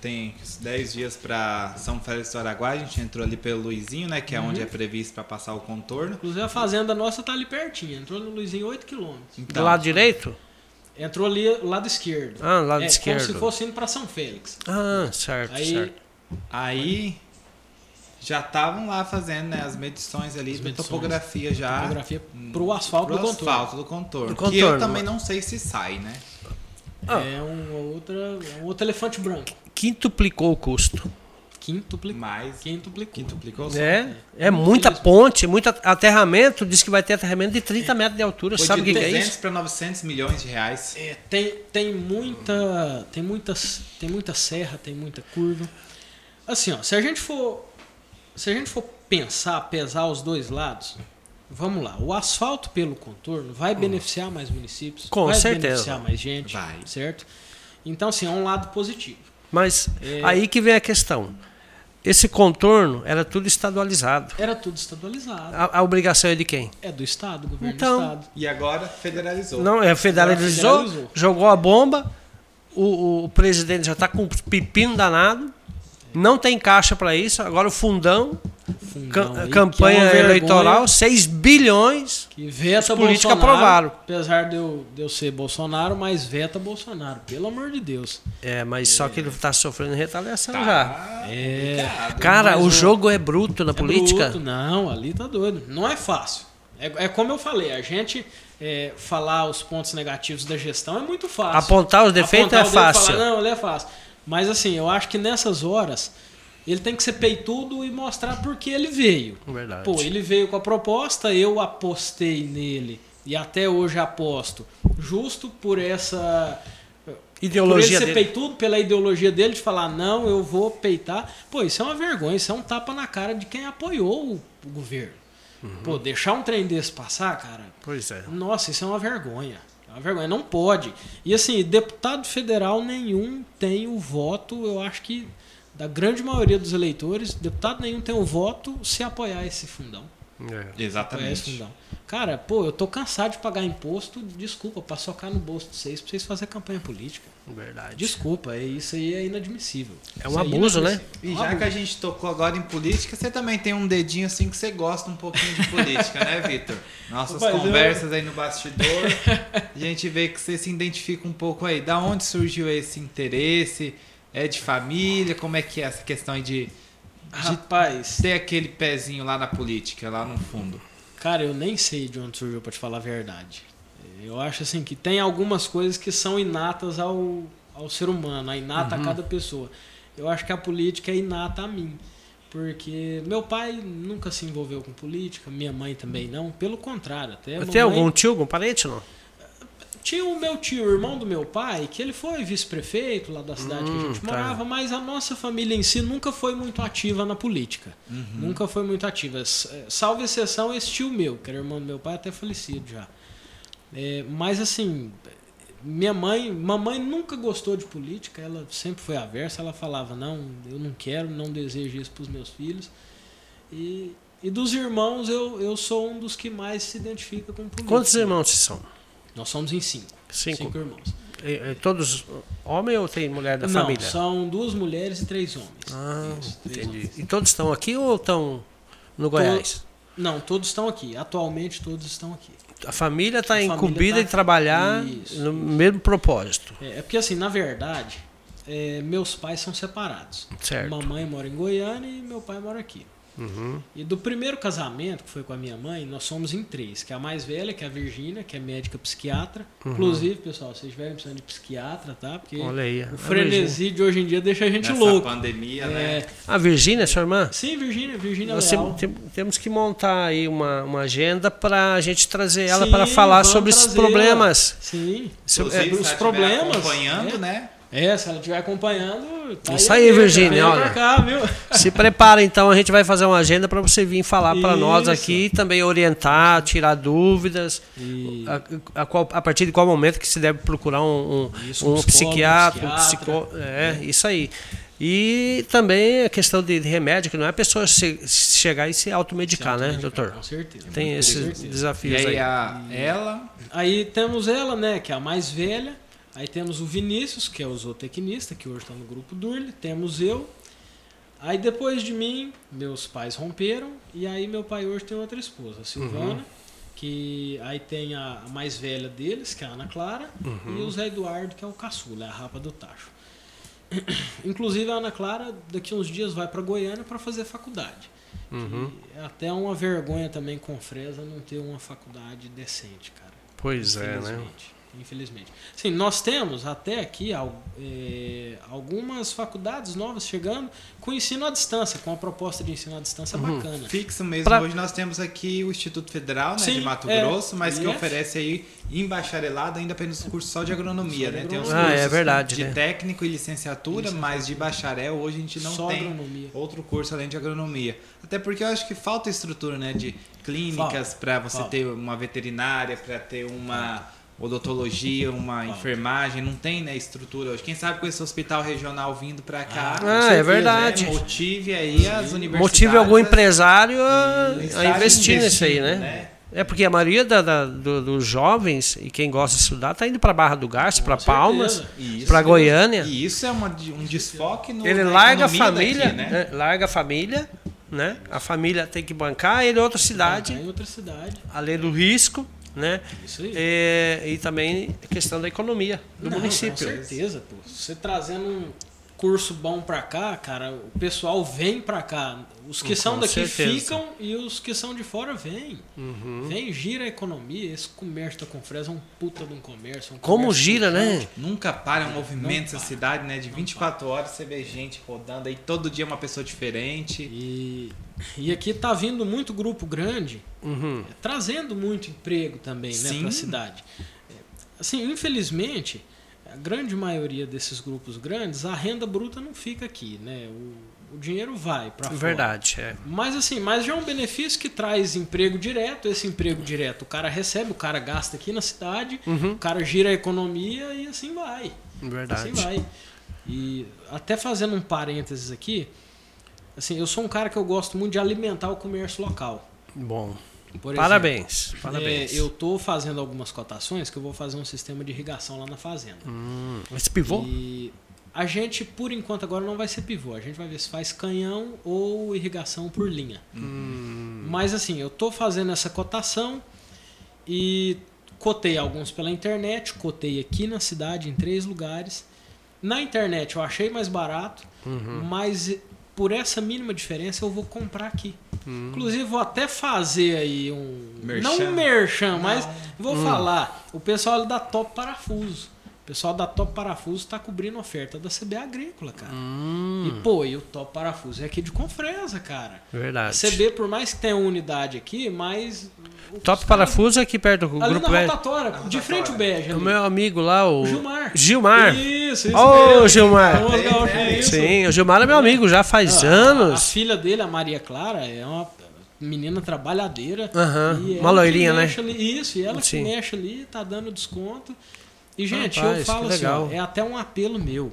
tem uns 10 dias para São Félix do Araguá, a gente entrou ali pelo Luizinho, né, que é Uhum. onde é previsto para passar o contorno. Inclusive a fazenda nossa tá ali pertinho. Entrou no Luizinho 8 km. Do lado direito? Entrou ali lado esquerdo. Ah, lado é, esquerdo. Como se fosse indo pra São Félix. Ah, certo, Aí, certo. Aí já estavam lá fazendo né, as medições ali As da medições. topografia já. Topografia pro asfalto pro do contorno. asfalto do contorno. Do Que eu contorno. também não sei se sai, né? Ah. É um, outra, é um outro elefante branco. Quintuplicou o custo. Quintuplicou. Mas Quintuplicou. quintuplicou. É, é muita ponte, muito aterramento. Diz que vai ter aterramento de 30 metros de altura. Foi Sabe o de que, que é 300 isso? para 900 milhões de reais. É, tem, tem muita. Tem muitas. Tem muita serra, tem muita curva. Assim, ó, se a gente for. Se a gente for pensar, pesar os dois lados, vamos lá. O asfalto pelo contorno vai beneficiar mais municípios, Com vai certeza. beneficiar mais gente, Vai. certo? Então, assim, é um lado positivo. Mas É. aí que vem a questão. Esse contorno era tudo estadualizado. Era tudo estadualizado. A, a obrigação é de quem? É do Estado, governo Então, do Estado. E agora federalizou. Não, é federalizou, federalizou. jogou a bomba. O, o- o presidente já está com um pepino danado. Não tem caixa para isso. Agora o fundão, Fundão aí, é campanha vergonha, eleitoral, 6 bilhões. Que veta Os políticos Bolsonaro, aprovaram. Apesar de eu, de eu ser Bolsonaro, mas veta Bolsonaro, pelo amor de Deus. É, mas só que ele está sofrendo retaliação Tá já. É. Cara, Mas o jogo é bruto na É política. bruto, não, ali tá doido. Não é fácil. É, é como eu falei, a gente é, falar os pontos negativos da gestão é muito fácil. Apontar os defeitos Apontar é fácil. Falar, não, ele é fácil. Mas assim, eu acho que nessas horas ele tem que ser peitudo e mostrar por que ele veio. Verdade. Pô, ele veio com a proposta, eu apostei nele e até hoje aposto, justo por essa por ele Ideologia ser dele. peitudo pela ideologia dele de falar não, eu vou peitar. Pô, isso é uma vergonha, isso é um tapa na cara de quem apoiou o, o governo. Uhum. Pô, deixar um trem desse passar, cara, Pois é. nossa, isso é uma vergonha. É uma vergonha, não pode. E assim, deputado federal nenhum tem o voto, eu acho que da grande maioria dos eleitores, deputado nenhum tem o voto se apoiar esse fundão. É. Exatamente. fundão. Cara, pô, eu tô cansado de pagar imposto, desculpa, pra socar no bolso de vocês, pra vocês fazerem campanha política. Verdade. Desculpa, é- isso aí é inadmissível. É um Isso aí abuso, né? E É um já que a gente tocou agora em política, você também tem um dedinho assim que você gosta um pouquinho de política, né, Vitor? Nossas Rapaz, eu- conversas aí no bastidor, a gente vê que você se identifica um pouco aí. Da onde surgiu esse interesse? É de família? Como é que é essa questão aí de, de Rapaz, ter aquele pezinho lá na política, lá no fundo? cara, eu nem sei de onde surgiu, pra te falar a verdade. Eu acho assim que tem algumas coisas que são inatas ao, ao ser humano, a inata Uhum. a cada pessoa. Eu acho que a política é inata a mim. Porque meu pai nunca se envolveu com política, minha mãe também não. Pelo contrário, até. Tem mamãe- algum tio, algum parente, não? Tinha o meu tio, o irmão do meu pai, que ele foi vice-prefeito lá da cidade que a Hum, gente tá. morava, mas a nossa família em si nunca foi muito ativa na política. Nunca foi muito ativa. Eh, Salvo exceção esse tio meu, que era irmão do meu pai, até falecido já. É, mas assim, minha mãe, mamãe nunca gostou de política, ela sempre foi aversa, ela falava, não, eu não quero, não desejo isso para os meus filhos. E E dos irmãos, eu, eu sou um dos que mais se identifica com política. Quantos irmãos são? Nós somos em cinco. Cinco. irmãos. E- todos homem ou tem mulher da Não, família? são duas mulheres e três homens. Ah, Isso, três entendi. homens. E todos estão aqui ou estão no Goiás? Não, todos estão aqui. Atualmente todos estão aqui. A família está incumbida tá- em trabalhar Isso, no mesmo propósito, É, é porque assim, na verdade, é, meus pais são separados. certo? Mamãe mora em Goiânia e meu pai mora aqui. Uhum. E do primeiro casamento, que foi com a minha mãe, nós somos em três. Que é a mais velha, que é a Virgínia, que é médica psiquiatra. Inclusive, pessoal, se vocês estiverem precisando de psiquiatra, tá? Porque Uhum. Olha aí. o Virgínia. frenesi de hoje em dia deixa a gente Nessa louco. pandemia, É, né? A Virgínia, sua irmã? Sim, Virgínia, Virgínia Nós Leal. tem- tem- temos que montar aí uma, uma agenda para a gente trazer ela para falar sobre esses problemas. Sim. Sobre- Inclusive, é, os problemas, acompanhando, é. né? É, se ela estiver acompanhando, tá Isso a aí, dica, Virgínia, olha. cá, viu? Se prepara então, a gente vai fazer uma agenda para você vir falar para nós aqui, também orientar, tirar dúvidas. E- A, a qual- a partir de qual momento que se deve procurar um, um, Isso, um um psicólogo, psiquiatra, um psiquiatra. psicó... É, isso aí. E também a questão de remédio, que não é a pessoa se- chegar e se automedicar, né, doutor? Com certeza. Tem esses certeza. E desafios aí, aí. a, ela, Aí temos ela, né, que é a mais velha. Aí temos o Vinícius, que é o zootecnista, que hoje está no grupo Durle. Temos eu. Aí depois de mim, meus pais romperam. E aí meu pai hoje tem outra esposa, a Silvana. Uhum. Que aí tem a, mais velha deles, que é a Ana Clara. Uhum. E o Zé Eduardo, que é o caçula, é a rapa do tacho. Inclusive a Ana Clara, daqui uns dias, vai para Goiânia para fazer faculdade. Uhum. É até uma vergonha também com Fresa não ter uma faculdade decente, cara. Pois é, né? Infelizmente. Sim, nós temos até aqui eh, algumas faculdades novas chegando com ensino à distância, com a proposta de ensino à distância Uhum. bacana. fixo mesmo. Pra- Hoje nós temos aqui o Instituto Federal né, Sim, de Mato é. Grosso, mas que Yes. oferece aí em bacharelado ainda apenas curso só de agronomia, Só de né? Tem os agronomia. Ah, é cursos verdade, de né? técnico e licenciatura, mas de bacharel hoje a gente não Só tem agronomia. outro curso além de agronomia. Até porque eu acho que falta estrutura, né, de clínicas para você falta. ter uma veterinária, para ter uma odontologia, uma enfermagem, não tem, né, estrutura hoje. Quem sabe com esse hospital regional vindo para cá, Ah, Ah, é certeza, verdade. né, motive aí as universidades. Motive algum empresário a, investir nisso aí, investindo, né? É porque a maioria da- da- do- dos jovens e quem gosta de estudar tá indo para Barra do Garça, para Palmas, para Goiânia. E isso é uma, um desfoque no Ele larga a família, daqui, né? né? larga a família, né? A família tem que bancar, ele é outra cidade, em outra cidade. além do risco, né? Isso aí. É, e também a questão da economia do Não, município. Com certeza, pô. Você trazendo um curso bom pra cá, cara, o pessoal vem pra cá. Os que Com são daqui certeza. ficam e os que são de fora vêm. Uhum. Vem, gira a economia. Esse comércio da Confresa é um puta de um comércio. um Como comércio gira, né? Nunca para um movimento essa cidade, né? De 24 horas você vê gente rodando aí, todo dia uma pessoa diferente. E, e aqui tá vindo muito grupo grande, Uhum. é, trazendo muito emprego também, né, Sim. pra cidade. É, Assim, infelizmente, a grande maioria desses grupos grandes, a renda bruta não fica aqui, né? O, o dinheiro vai para fora. Verdade, é. Mas assim, mas já é um benefício que traz emprego direto. Esse emprego direto, o cara recebe, o cara gasta aqui na cidade, Uhum. o cara gira a economia e assim vai. Verdade. Assim vai. E até fazendo um parênteses aqui, assim, eu sou um cara que eu gosto muito de alimentar o comércio local. Bom. Por exemplo, Parabéns. Parabéns. é, eu tô fazendo algumas cotações que eu vou fazer um sistema de irrigação lá na fazenda. Hum, esse pivô? E a gente, por enquanto, agora não vai ser pivô. A gente vai ver se faz canhão ou irrigação por linha. Hum, Mas assim, eu tô fazendo essa cotação e cotei alguns pela internet, cotei aqui na cidade em três lugares. Na internet eu achei mais barato, uhum. mas por essa mínima diferença eu vou comprar aqui. Hum. Inclusive vou até fazer aí um Merchan. não um merchan, mas vou Hum. falar, o pessoal da Top Parafuso. O pessoal da Top Parafuso está cobrindo oferta da CB Agrícola, cara. Hum, E pô, e o Top Parafuso é aqui de Confresa, cara. A verdade. CB, por mais que tenha uma unidade aqui, mas. Top Parafuso aqui perto do Ali grupo na Bege. rotatória, de frente o Bege. O meu amigo lá, o Gilmar. Gilmar. Isso, isso. Ô, mesmo. Gilmar. Isso. Sim, o Gilmar é meu amigo já faz Ah, A anos. filha dele, a Maria Clara, é uma menina trabalhadeira. Aham, E uma ela loirinha, né? Ali, isso, e ela Sim. que mexe ali, tá dando desconto. E, gente, Rapaz, eu falo assim, ó, é até um apelo meu.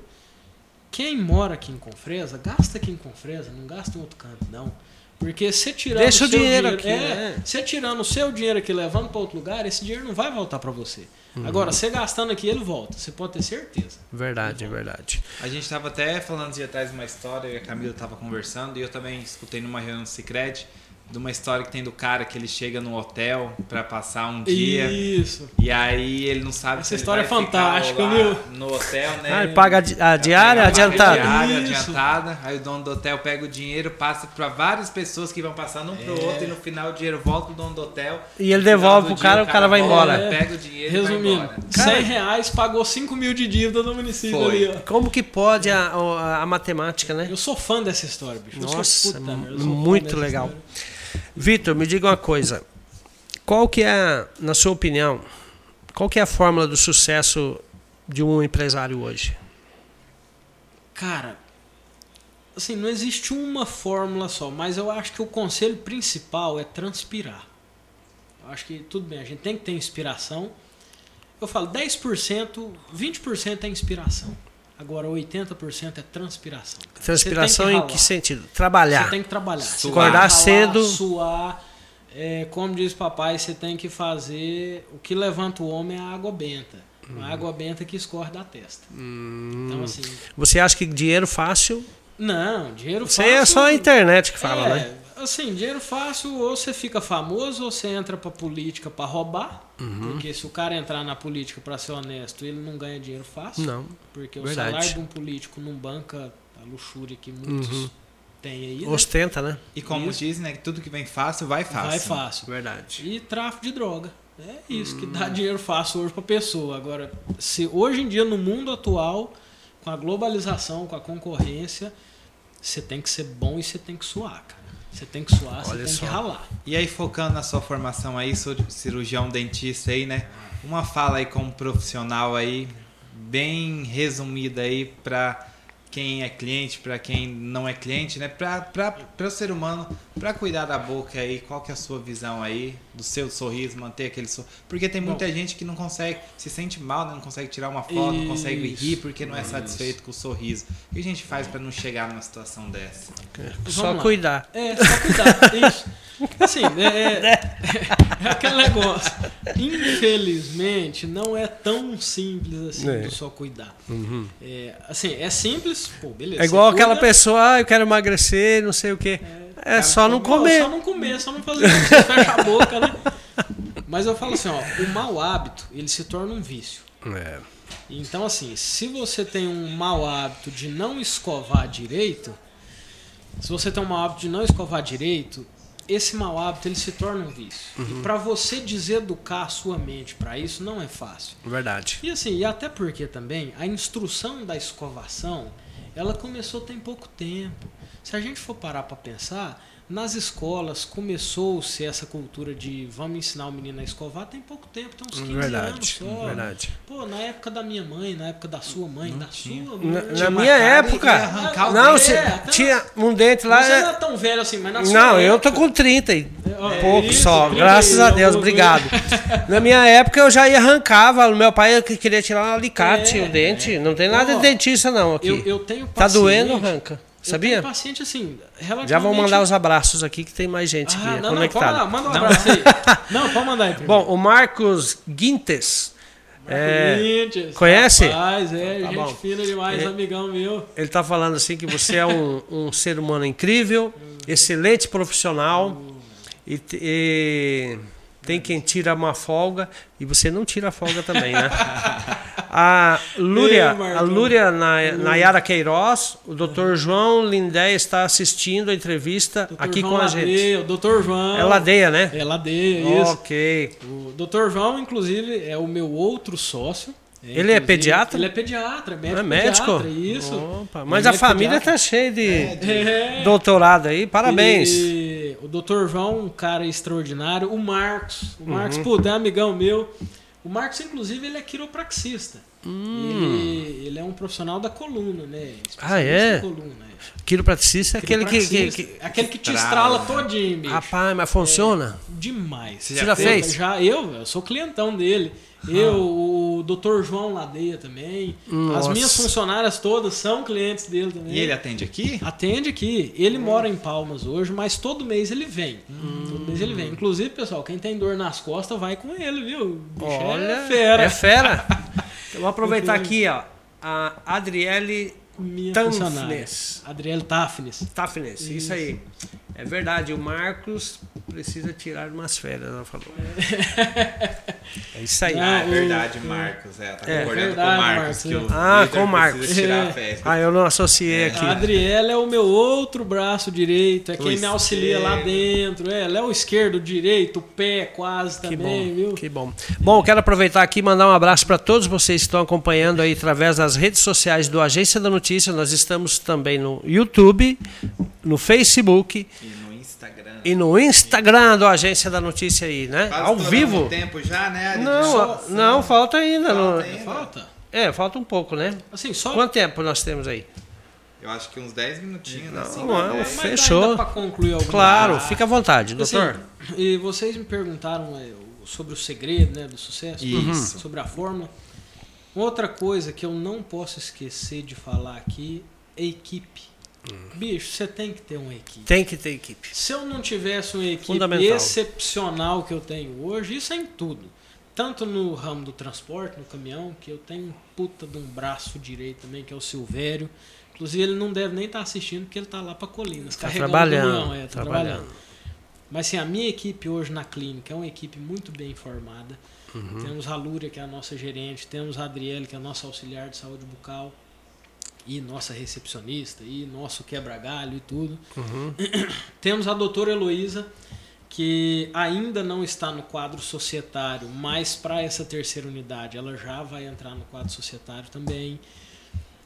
Quem mora aqui em Confresa, gasta aqui em Confresa, não gasta em outro canto, não. Porque você tirando Deixa o seu dinheiro aqui, é, né? você tirando o seu dinheiro aqui levando para outro lugar, esse dinheiro não vai voltar para você. Agora, você gastando aqui, ele volta. Você pode ter certeza. Verdade, verdade. A gente estava até falando de atrás uma história, e a Camila estava conversando, e eu também escutei numa reunião do Cicred, de uma história que tem do cara que ele chega no hotel para passar um dia. Isso. E aí ele não sabe Essa se ele história vai é fantástica, viu? no hotel, né? Ah, ele paga a di- a diária Paga adiantada. Diária Isso. adiantada. Aí o dono do hotel pega o dinheiro, passa para várias pessoas que vão passando um pro É. outro e no final o dinheiro volta pro dono do hotel. E ele No final devolve do pro cara, o cara vai embora. É. Pega o dinheiro e vai Resumindo, embora. 100 reais pagou 5 mil de dívida no município Foi. ali, ó. Como que pode a, a- a matemática, né? Eu sou fã dessa história, bicho. Nossa, puta, muito legal. história. Vitor, me diga uma coisa. Qual que é, na sua opinião, qual que é a fórmula do sucesso de um empresário hoje? Cara, assim, não existe uma fórmula só, mas eu acho que o conselho principal é transpirar. Eu acho que tudo bem, a gente tem que ter inspiração. Eu falo 10%, 20% é inspiração. Agora 80% é transpiração. cara. Transpiração Você tem em que que sentido? Trabalhar. Você tem que trabalhar. Suar. que Acordar ralar, cedo. Suar. É, como diz papai, você tem que fazer. O que levanta o homem é a água benta. Hum. A água benta que escorre da testa. Então, assim. Você acha que dinheiro fácil? Não, dinheiro Isso fácil. aí é só a internet que fala, é, né? Assim, dinheiro fácil, ou você fica famoso, ou você entra pra política pra roubar. Uhum. Porque se o cara entrar na política pra ser honesto, ele não ganha dinheiro fácil. Não. Porque verdade. o salário de um político não banca a luxúria que muitos Uhum. têm aí. né? Ostenta, né? E como Isso. dizem, né, que tudo que vem fácil vai fácil. Vai fácil. Verdade. E tráfico de droga. É isso que Hum. dá dinheiro fácil hoje pra pessoa. Agora, se hoje em dia, no mundo atual, com a globalização, com a concorrência, você tem que ser bom e você tem que suar, cara. Você tem que suar, você tem só. que ralar. E aí, focando na sua formação aí, sou cirurgião dentista aí, né? Uma fala aí como profissional aí, bem resumida aí pra quem é cliente, pra quem não é cliente, né? Pra o ser humano, pra cuidar da boca aí, qual que é a sua visão aí do seu sorriso, manter aquele sorriso? Porque tem muita gente que não consegue, se sente mal, né? Não consegue tirar uma foto, não consegue Isso. rir porque não é satisfeito com o sorriso. O que a gente faz pra não chegar numa situação dessa? Só Vamos lá. cuidar. É, só cuidar. Isso. Assim, é, é, é aquele negócio. Infelizmente, não é tão simples assim É. de só cuidar. É, assim, é simples, pô, beleza. É igual aquela pessoa, ah, eu quero emagrecer, não sei o quê. É, cara, só não comer. Só não comer, só não fazer isso. Você fecha a boca, né? Mas eu falo assim, ó, o mau hábito, ele se torna um vício. É. Então, assim, se você tem um mau hábito de não escovar direito, se você tem um mau hábito de não escovar direito, esse mau hábito ele se torna um vício. E para você deseducar a sua mente para isso não é fácil. Verdade. E assim, e até porque também a instrução da escovação, ela começou tem pouco tempo. Se a gente for parar para pensar, nas escolas começou-se essa cultura de vamos ensinar o menino a escovar tem pouco tempo, tem uns 15 anos Verdade. só. Verdade. Pô, na época da minha mãe, na época da sua mãe, da tinha. sua Na, mãe. na uma minha época. ia arrancar o Não, É, até tinha um dente lá. Você é- não é tão velho assim, mas na sua Não, eu tô época- com 30 e Ó, pouco isso, só. 30 Graças e a Deus, obrigado. Na minha época eu já ia arrancava. Meu pai que queria tirar um alicate É, o dente. Não tem nada Ó, de dentista não aqui. Eu, eu tenho Tá paciente, doendo, arranca. Sabia? paciente assim, relativamente... Já vou mandar os abraços aqui que tem mais gente Ah, aqui não, não, pode conectada. mandar, manda um abraço aí. Não, pode mandar aí. primeiro. Bom, o Marcos Guintes. é, conhece? Rapaz, é, Tá gente bom. fina demais, É. amigão meu. Ele tá falando assim que você é um, um ser humano incrível, excelente profissional e, te- e tem quem tira uma folga e você não tira a folga também, né? A Lúria, Ei, a Lúria Na- Nayara Queiroz, o Dr. João Lindé está assistindo a entrevista Dr. aqui João com a gente. Ladeia, O doutor João. É ladeia, né? É ladeia, isso. Ok. O doutor João, inclusive, é o meu outro sócio. Ele é pediatra? Ele é pediatra, é médico. é médico? pediatra, isso. Opa, mas a é família pediatra. tá cheia de É. doutorado aí, parabéns. E o doutor João, um cara extraordinário. O Marcos. O Uhum. Marcos, pô, é amigão meu. O Marcos, inclusive, ele é quiropraxista. Hum. Ele, ele é um profissional da coluna, né? Ah, é? Coluna, é. Quiropraticista é aquele que, que, que, É aquele que te Estrala, estrala todinho, bicho. Rapaz, mas funciona? Demais. Você já Eu- fez? Já, eu, eu sou clientão dele. Eu, o Dr. João Ladeia também. As Nossa. minhas funcionárias todas são clientes dele também. E ele atende aqui? Atende aqui. Ele mora em Palmas hoje, mas todo mês ele vem. Todo mês ele Hum. vem. Inclusive, pessoal, quem tem dor nas costas vai com ele, viu? O bicho Olha, é fera. É fera. Eu vou aproveitar aqui, ó. A Adriele Minha Tanfnes. funcionária. Adriele Tafnes. Tafnes, isso. aí. É verdade, o Marcos precisa tirar umas férias, ela falou. É isso aí. Não, Ah, é o- verdade, Marcos. É, tá É. concordando Verdade, com o Marcos. Marcos, que o Ah, com o Marcos. tirar É. Ah, eu não associei aqui. A Adriele é o meu outro braço direito, é quem O me auxilia lá esquerdo. dentro. É, ela é o esquerdo, o direito, o pé quase Que também, bom, viu? que bom. Bom, quero aproveitar aqui e mandar um abraço para todos vocês que estão acompanhando aí através das redes sociais do Agência da Notícia. Nós estamos também no YouTube, no Facebook E no Instagram. e no Instagram do Agência da Notícia aí, né? Quase Ao vivo. tempo já, né? Não, Só- não, falta ainda. Falta não- ainda. Falta. É, falta um pouco, né? Assim, só Quanto tempo nós temos aí? Eu acho que uns 10 minutinhos, né? Não, Cinco não, mas fechou. Dá pra concluir alguma Claro, coisa. fica à vontade, Assim, doutor. e vocês me perguntaram é, sobre o segredo né, do sucesso, Isso. sobre a fórmula. Outra coisa que eu não posso esquecer de falar aqui é equipe. Bicho, você tem que ter uma equipe. Tem que ter equipe. Se eu não tivesse uma equipe excepcional que eu tenho hoje, isso é em tudo. Tanto no ramo do transporte, no caminhão, que eu tenho um puta de um braço direito também, que é o Silvério. Inclusive, ele não deve nem estar assistindo, porque ele está lá para Colinas, Tá carregando o trabalhando, caminhão. É, tá trabalhando. trabalhando. Mas assim, a minha equipe hoje na clínica é uma equipe muito bem formada. Uhum. Temos a Lúria, que é a nossa gerente, temos a Adriele, que é a nossa auxiliar de saúde bucal, e nossa recepcionista, e nosso quebra-galho e tudo. Uhum. Temos a doutora Heloísa, que ainda não está no quadro societário, mas para essa terceira unidade ela já vai entrar no quadro societário também.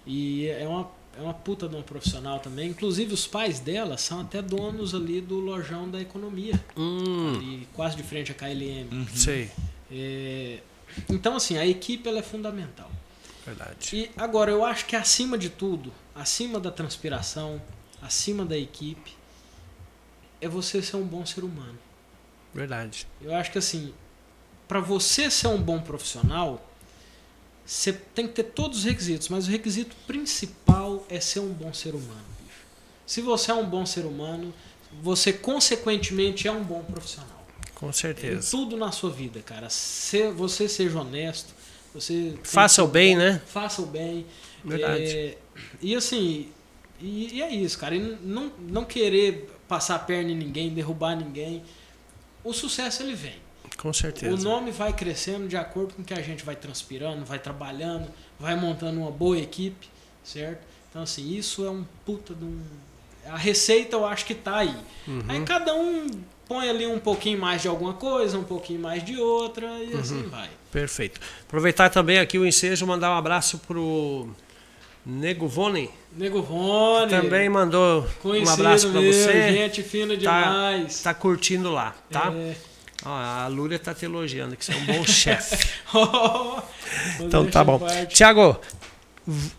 E é uma, é uma puta de uma profissional também. Inclusive, os pais dela são até donos ali do lojão da economia, Hum, ali, quase de frente à KLM. Uhum. sei. É, então, assim, a equipe ela é fundamental. Verdade. E agora, eu acho que acima de tudo, acima da transpiração, acima da equipe, é você ser um bom ser humano. Verdade. Eu acho que assim, para você ser um bom profissional, você tem que ter todos os requisitos, mas o requisito principal é ser um bom ser humano. bicho. Se você é um bom ser humano, você consequentemente é um bom profissional. Com Em certeza. tudo na sua vida, cara. Se você seja honesto, você Faça o bem, bom, né? Faça o bem. Verdade. É, e assim, e, e é isso, cara. E não, não querer passar a perna em ninguém, derrubar ninguém. O sucesso ele vem. Com certeza. O nome vai crescendo de acordo com que a gente vai transpirando, vai trabalhando, vai montando uma boa equipe, certo? Então, assim, isso é um puta de um. A receita eu acho que tá aí. Uhum. Aí cada um põe ali um pouquinho mais de alguma coisa, um pouquinho mais de outra, e Uhum. assim vai. Perfeito. Aproveitar também aqui o ensejo, mandar um abraço pro Nego Vone. Nego Rony, Também mandou um abraço para você. gente fina Tá, demais. tá curtindo lá, tá? É. Ó, a Lúlia tá te elogiando, que você é um bom chefe. Vou Então deixar tá bom. Tiago,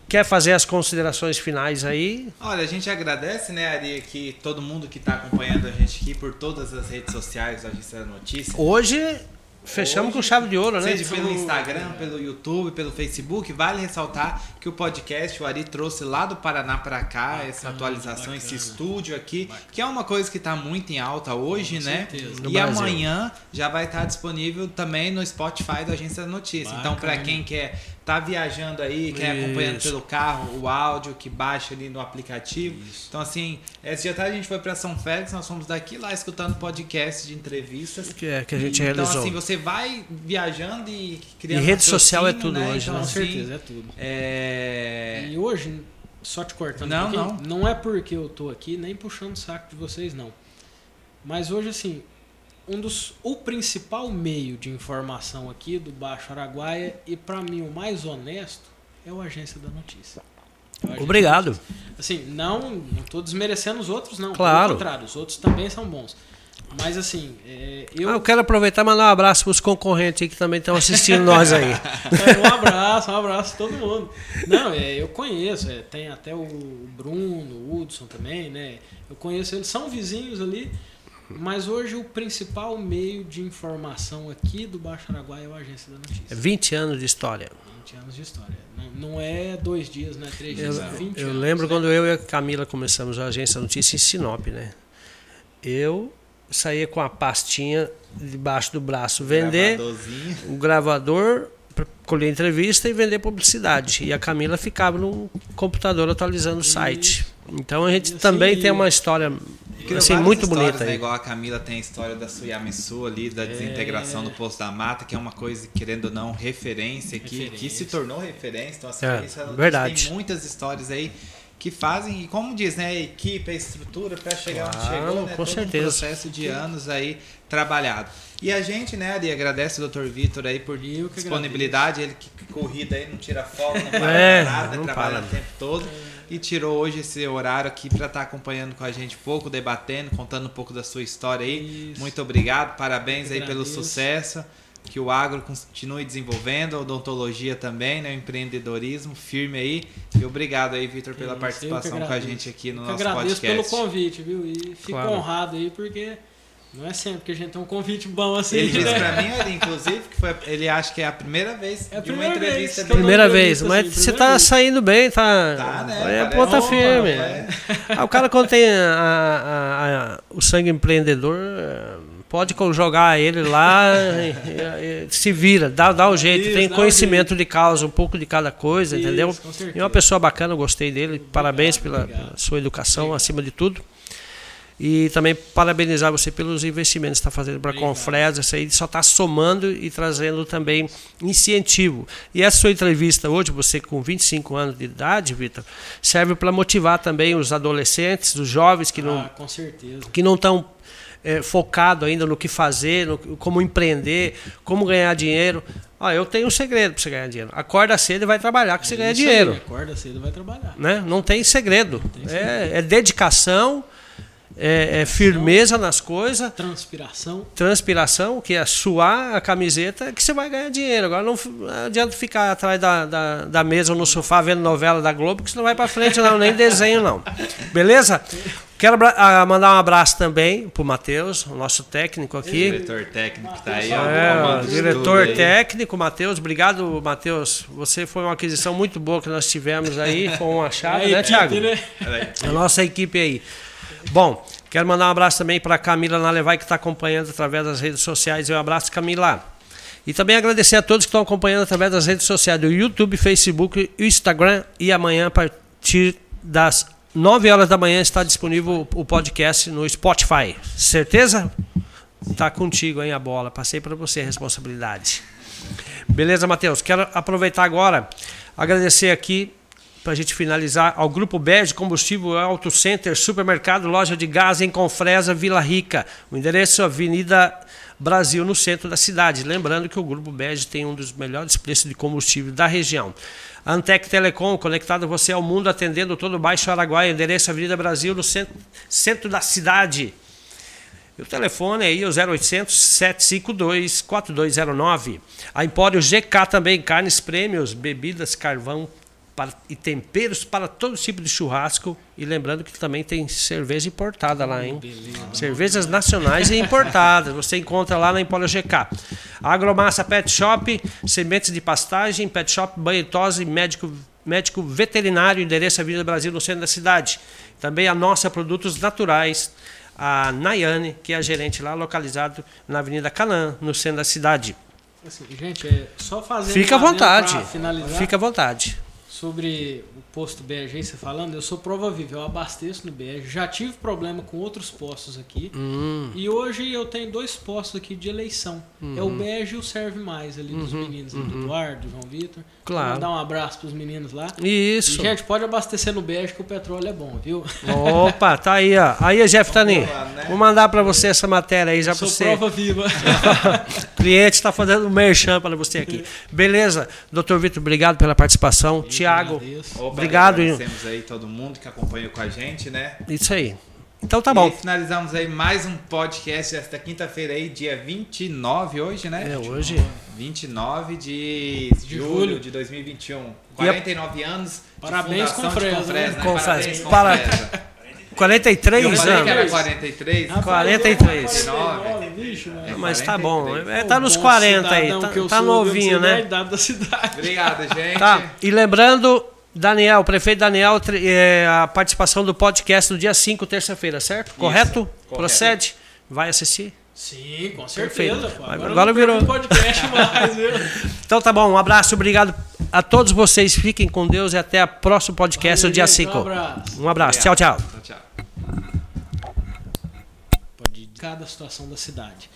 quer fazer as considerações finais aí? Olha, a gente agradece, né, Ari, aqui, todo mundo que está acompanhando a gente aqui por todas as redes sociais da Agência da Notícia. Hoje fechamos Hoje, com chave de ouro, né? Seja pelo Instagram, pelo YouTube, pelo Facebook, vale ressaltar que o podcast o Ari trouxe lá do Paraná para cá, essa atualização, esse bacana. estúdio aqui, que é uma coisa que está muito em alta hoje, Com né? certeza. No E Brasil. amanhã já vai estar disponível também no Spotify da Agência da Notícia. Então, para Bacana. quem quer tá viajando aí, quer acompanhando Isso. pelo carro, o áudio que baixa ali no aplicativo. Então, assim, esse dia tarde a gente foi para São Félix, nós fomos daqui lá escutando podcast de entrevistas. Que, é, que a gente então, realizou. assim, você vai viajando e E criando rede social é tudo né? hoje, Então, né? Com assim, certeza, é tudo. É... E hoje, só te cortando Não, um pouquinho, não. é porque eu tô aqui nem puxando o saco de vocês, não. Mas hoje, assim, um dos, o principal meio de informação aqui do Baixo Araguaia, e para mim o mais honesto, é o Agência da Notícia. É Agência Obrigado. Assim, não, não tô desmerecendo os outros, não. Claro. Pelo contrário, os outros também são bons. Mas assim, é, Eu... eu. Ah, eu quero aproveitar e mandar um abraço para os concorrentes aí que também estão assistindo nós aí. um abraço, um abraço a todo mundo. Não, é, eu conheço, é, tem até o Bruno, o Hudson também, né? Eu conheço eles, são vizinhos ali, mas hoje o principal meio de informação aqui do Baixo Araguaia é a Agência da Notícia. 20 anos de história. 20 anos de história. Não, não é dois dias, não é três Eu, dias, é 20 eu anos. lembro né? quando eu e a Camila começamos a agência Notícia em Sinop, né? Eu saía com a pastinha debaixo do braço, vender o gravador, colher entrevista e vender publicidade. E a Camila ficava no computador atualizando o site. Então a gente assim, também tem uma história Criou assim, muito histórias, bonita né? Igual a Camila tem a história da Suyamisu ali, da desintegração do Poço da Mata, que é uma coisa, querendo ou não, referência, que, que Referência. se tornou referência. Então, assim, É, isso é- verdade. tem muitas histórias aí que fazem, e como diz, né, a equipe, a estrutura para chegar onde Claro, chegou, né, com todo certeza. um processo de anos aí trabalhado. E a gente, né, ali agradece o Dr. Vitor aí por que disponibilidade, ele que que corrida aí, não tira folga, não para É, nada, não trabalha para. o tempo todo. E tirou hoje esse horário aqui para estar acompanhando com a gente um pouco, debatendo, contando um pouco da sua história aí. Isso. Muito obrigado, parabéns Eu aí pelo agradeço. sucesso. Que o agro continue desenvolvendo, a odontologia também, né? O empreendedorismo firme aí. E obrigado aí, Vitor, pela Isso, participação com a agradeço. gente aqui no Eu nosso agradeço podcast. pelo convite, viu? E fico Claro. honrado aí, porque não é sempre que a gente tem um convite bom assim. Ele disse né? pra mim, inclusive, que foi, ele acha que é a primeira vez É a de uma primeira entrevista vez Primeira Primeira vez, mas assim, você primeira tá vez. saindo bem, tá? Tá, né? É Parece- ponta firme. é. Ah, o cara quando tem a- a- a- o sangue empreendedor, pode jogar ele lá e, e- e se vira, dá, dá o jeito, Isso, tem dá o conhecimento de causa, um pouco de cada coisa, Isso, entendeu? E uma pessoa bacana, eu gostei dele. Parabéns pela, obrigado. pela sua educação, Obrigado. acima de tudo. E também parabenizar você pelos investimentos que está fazendo para a. Confresa. Isso aí só está somando e trazendo também incentivo. E essa sua entrevista hoje, você com 25 anos de idade, Vitor, serve para motivar também os adolescentes, os jovens que não Ah, que não estão focados ainda no que fazer, no, como empreender, como ganhar dinheiro. Ó, eu tenho um segredo para você ganhar dinheiro. Acorda cedo e vai trabalhar que você ganha dinheiro. Aí, acorda cedo e vai trabalhar. Né? Não tem segredo. tem segredo. É, é dedicação, é, é firmeza nas coisas, Transpiração. transpiração, que é suar a camiseta, que você vai ganhar dinheiro. Agora não, adianta ficar atrás da, da, da mesa ou no sofá vendo novela da Globo, que você não vai para frente, não, nem desenho, não. Beleza? Quero ah, mandar um abraço também pro Matheus, o nosso técnico aqui. Diretor técnico que tá aí, ó. É, o diretor aí. técnico, Matheus. Obrigado, Matheus. Você foi uma aquisição muito boa que nós tivemos aí. Foi um achado, né, Thiago? né? A nossa equipe aí. Bom, quero mandar um abraço também para Camila Nalevai, que está acompanhando através das redes sociais. Um abraço, Camila. E também agradecer a todos que estão acompanhando através das redes sociais do YouTube, Facebook, Instagram. E amanhã, a partir das 9 horas da manhã, está disponível o podcast no Spotify. Certeza? Tá contigo aí a bola. Passei para você a responsabilidade. Beleza, Matheus? Quero aproveitar agora, agradecer aqui, para a gente finalizar, ao Grupo Bege Combustível Auto Center, Supermercado, Loja de Gás em Confresa, Vila Rica. O endereço é Avenida Brasil, no centro da cidade. Lembrando que o Grupo Bege tem um dos melhores preços de combustível da região. Antec Telecom, conectado você ao mundo, atendendo todo o Baixo Araguaia, endereço Avenida Brasil, no centro, centro da cidade. E o telefone aí é o 0800 752 4209. A Empório GK também, carnes prêmios, bebidas, carvão para- e temperos para todo tipo de churrasco. E lembrando que também tem cerveja importada lá, hein? Cervejas nacionais e importadas. Você encontra lá na Empório GK. Agromassa Pet Shop, sementes de pastagem, Pet Shop, banho e tosse, médico, médico veterinário, endereço Avenida Brasil, no centro da cidade. Também a nossa Produtos Naturais, a Nayane, que é a gerente lá, localizado na Avenida Canã, no centro da cidade. Assim, gente, é só fazendo Fica à vontade. finalizar Fica à vontade. Sobre o posto BG, você falando, eu sou prova viva, eu abasteço no BG, já tive problema com outros postos aqui. Hum. E hoje eu tenho dois postos aqui de eleição. É Uhum. o BG e o Serve Mais ali dos meninos, ali, do Eduardo, do João Vitor. Claro. Vou mandar um abraço pros meninos lá. E, Isso. gente, pode abastecer no BG que o petróleo é bom, viu? Opa, tá aí, ó. Aí, Jeff Tani, lá, né? vou mandar para você essa matéria aí já para Sou você. prova viva. Cliente está fazendo um merchan para você aqui. Beleza? Doutor Vitor, obrigado pela participação. Tiago, agradeço. Opa, Obrigado, Agradecemos aí todo mundo que acompanhou com a gente, né? isso aí. Então tá E bom. aí finalizamos aí mais um podcast esta quinta-feira aí, dia 29 hoje, né? É, hoje. 29 de De julho julho. de 2021. 49 anos. de Parabéns fundação com de Fresa, Confresa, né? Confresa. Parabéns com Para- Fresa. 43 Eu falei que era anos. 43. Ah, 43. 49. Vixe, mano. Mas tá 43. bom. É, Ô, tá nos bom 40 aí. Tá, tá novinho, né? da idade da cidade. Obrigado, gente. Tá. E lembrando, Daniel, o prefeito Daniel, é, a participação do podcast no dia 5, terça-feira, certo? Correto? Procede? Vai assistir? Sim, com certeza. Agora Agora, não virou- podcast mais, viu? Então tá bom, um abraço, obrigado a todos vocês. Fiquem com Deus e até o próximo podcast no Valeu, dia gente, 5. Um abraço. Um abraço, tchau, tchau. Tchau, tchau. Pode cada situação da cidade.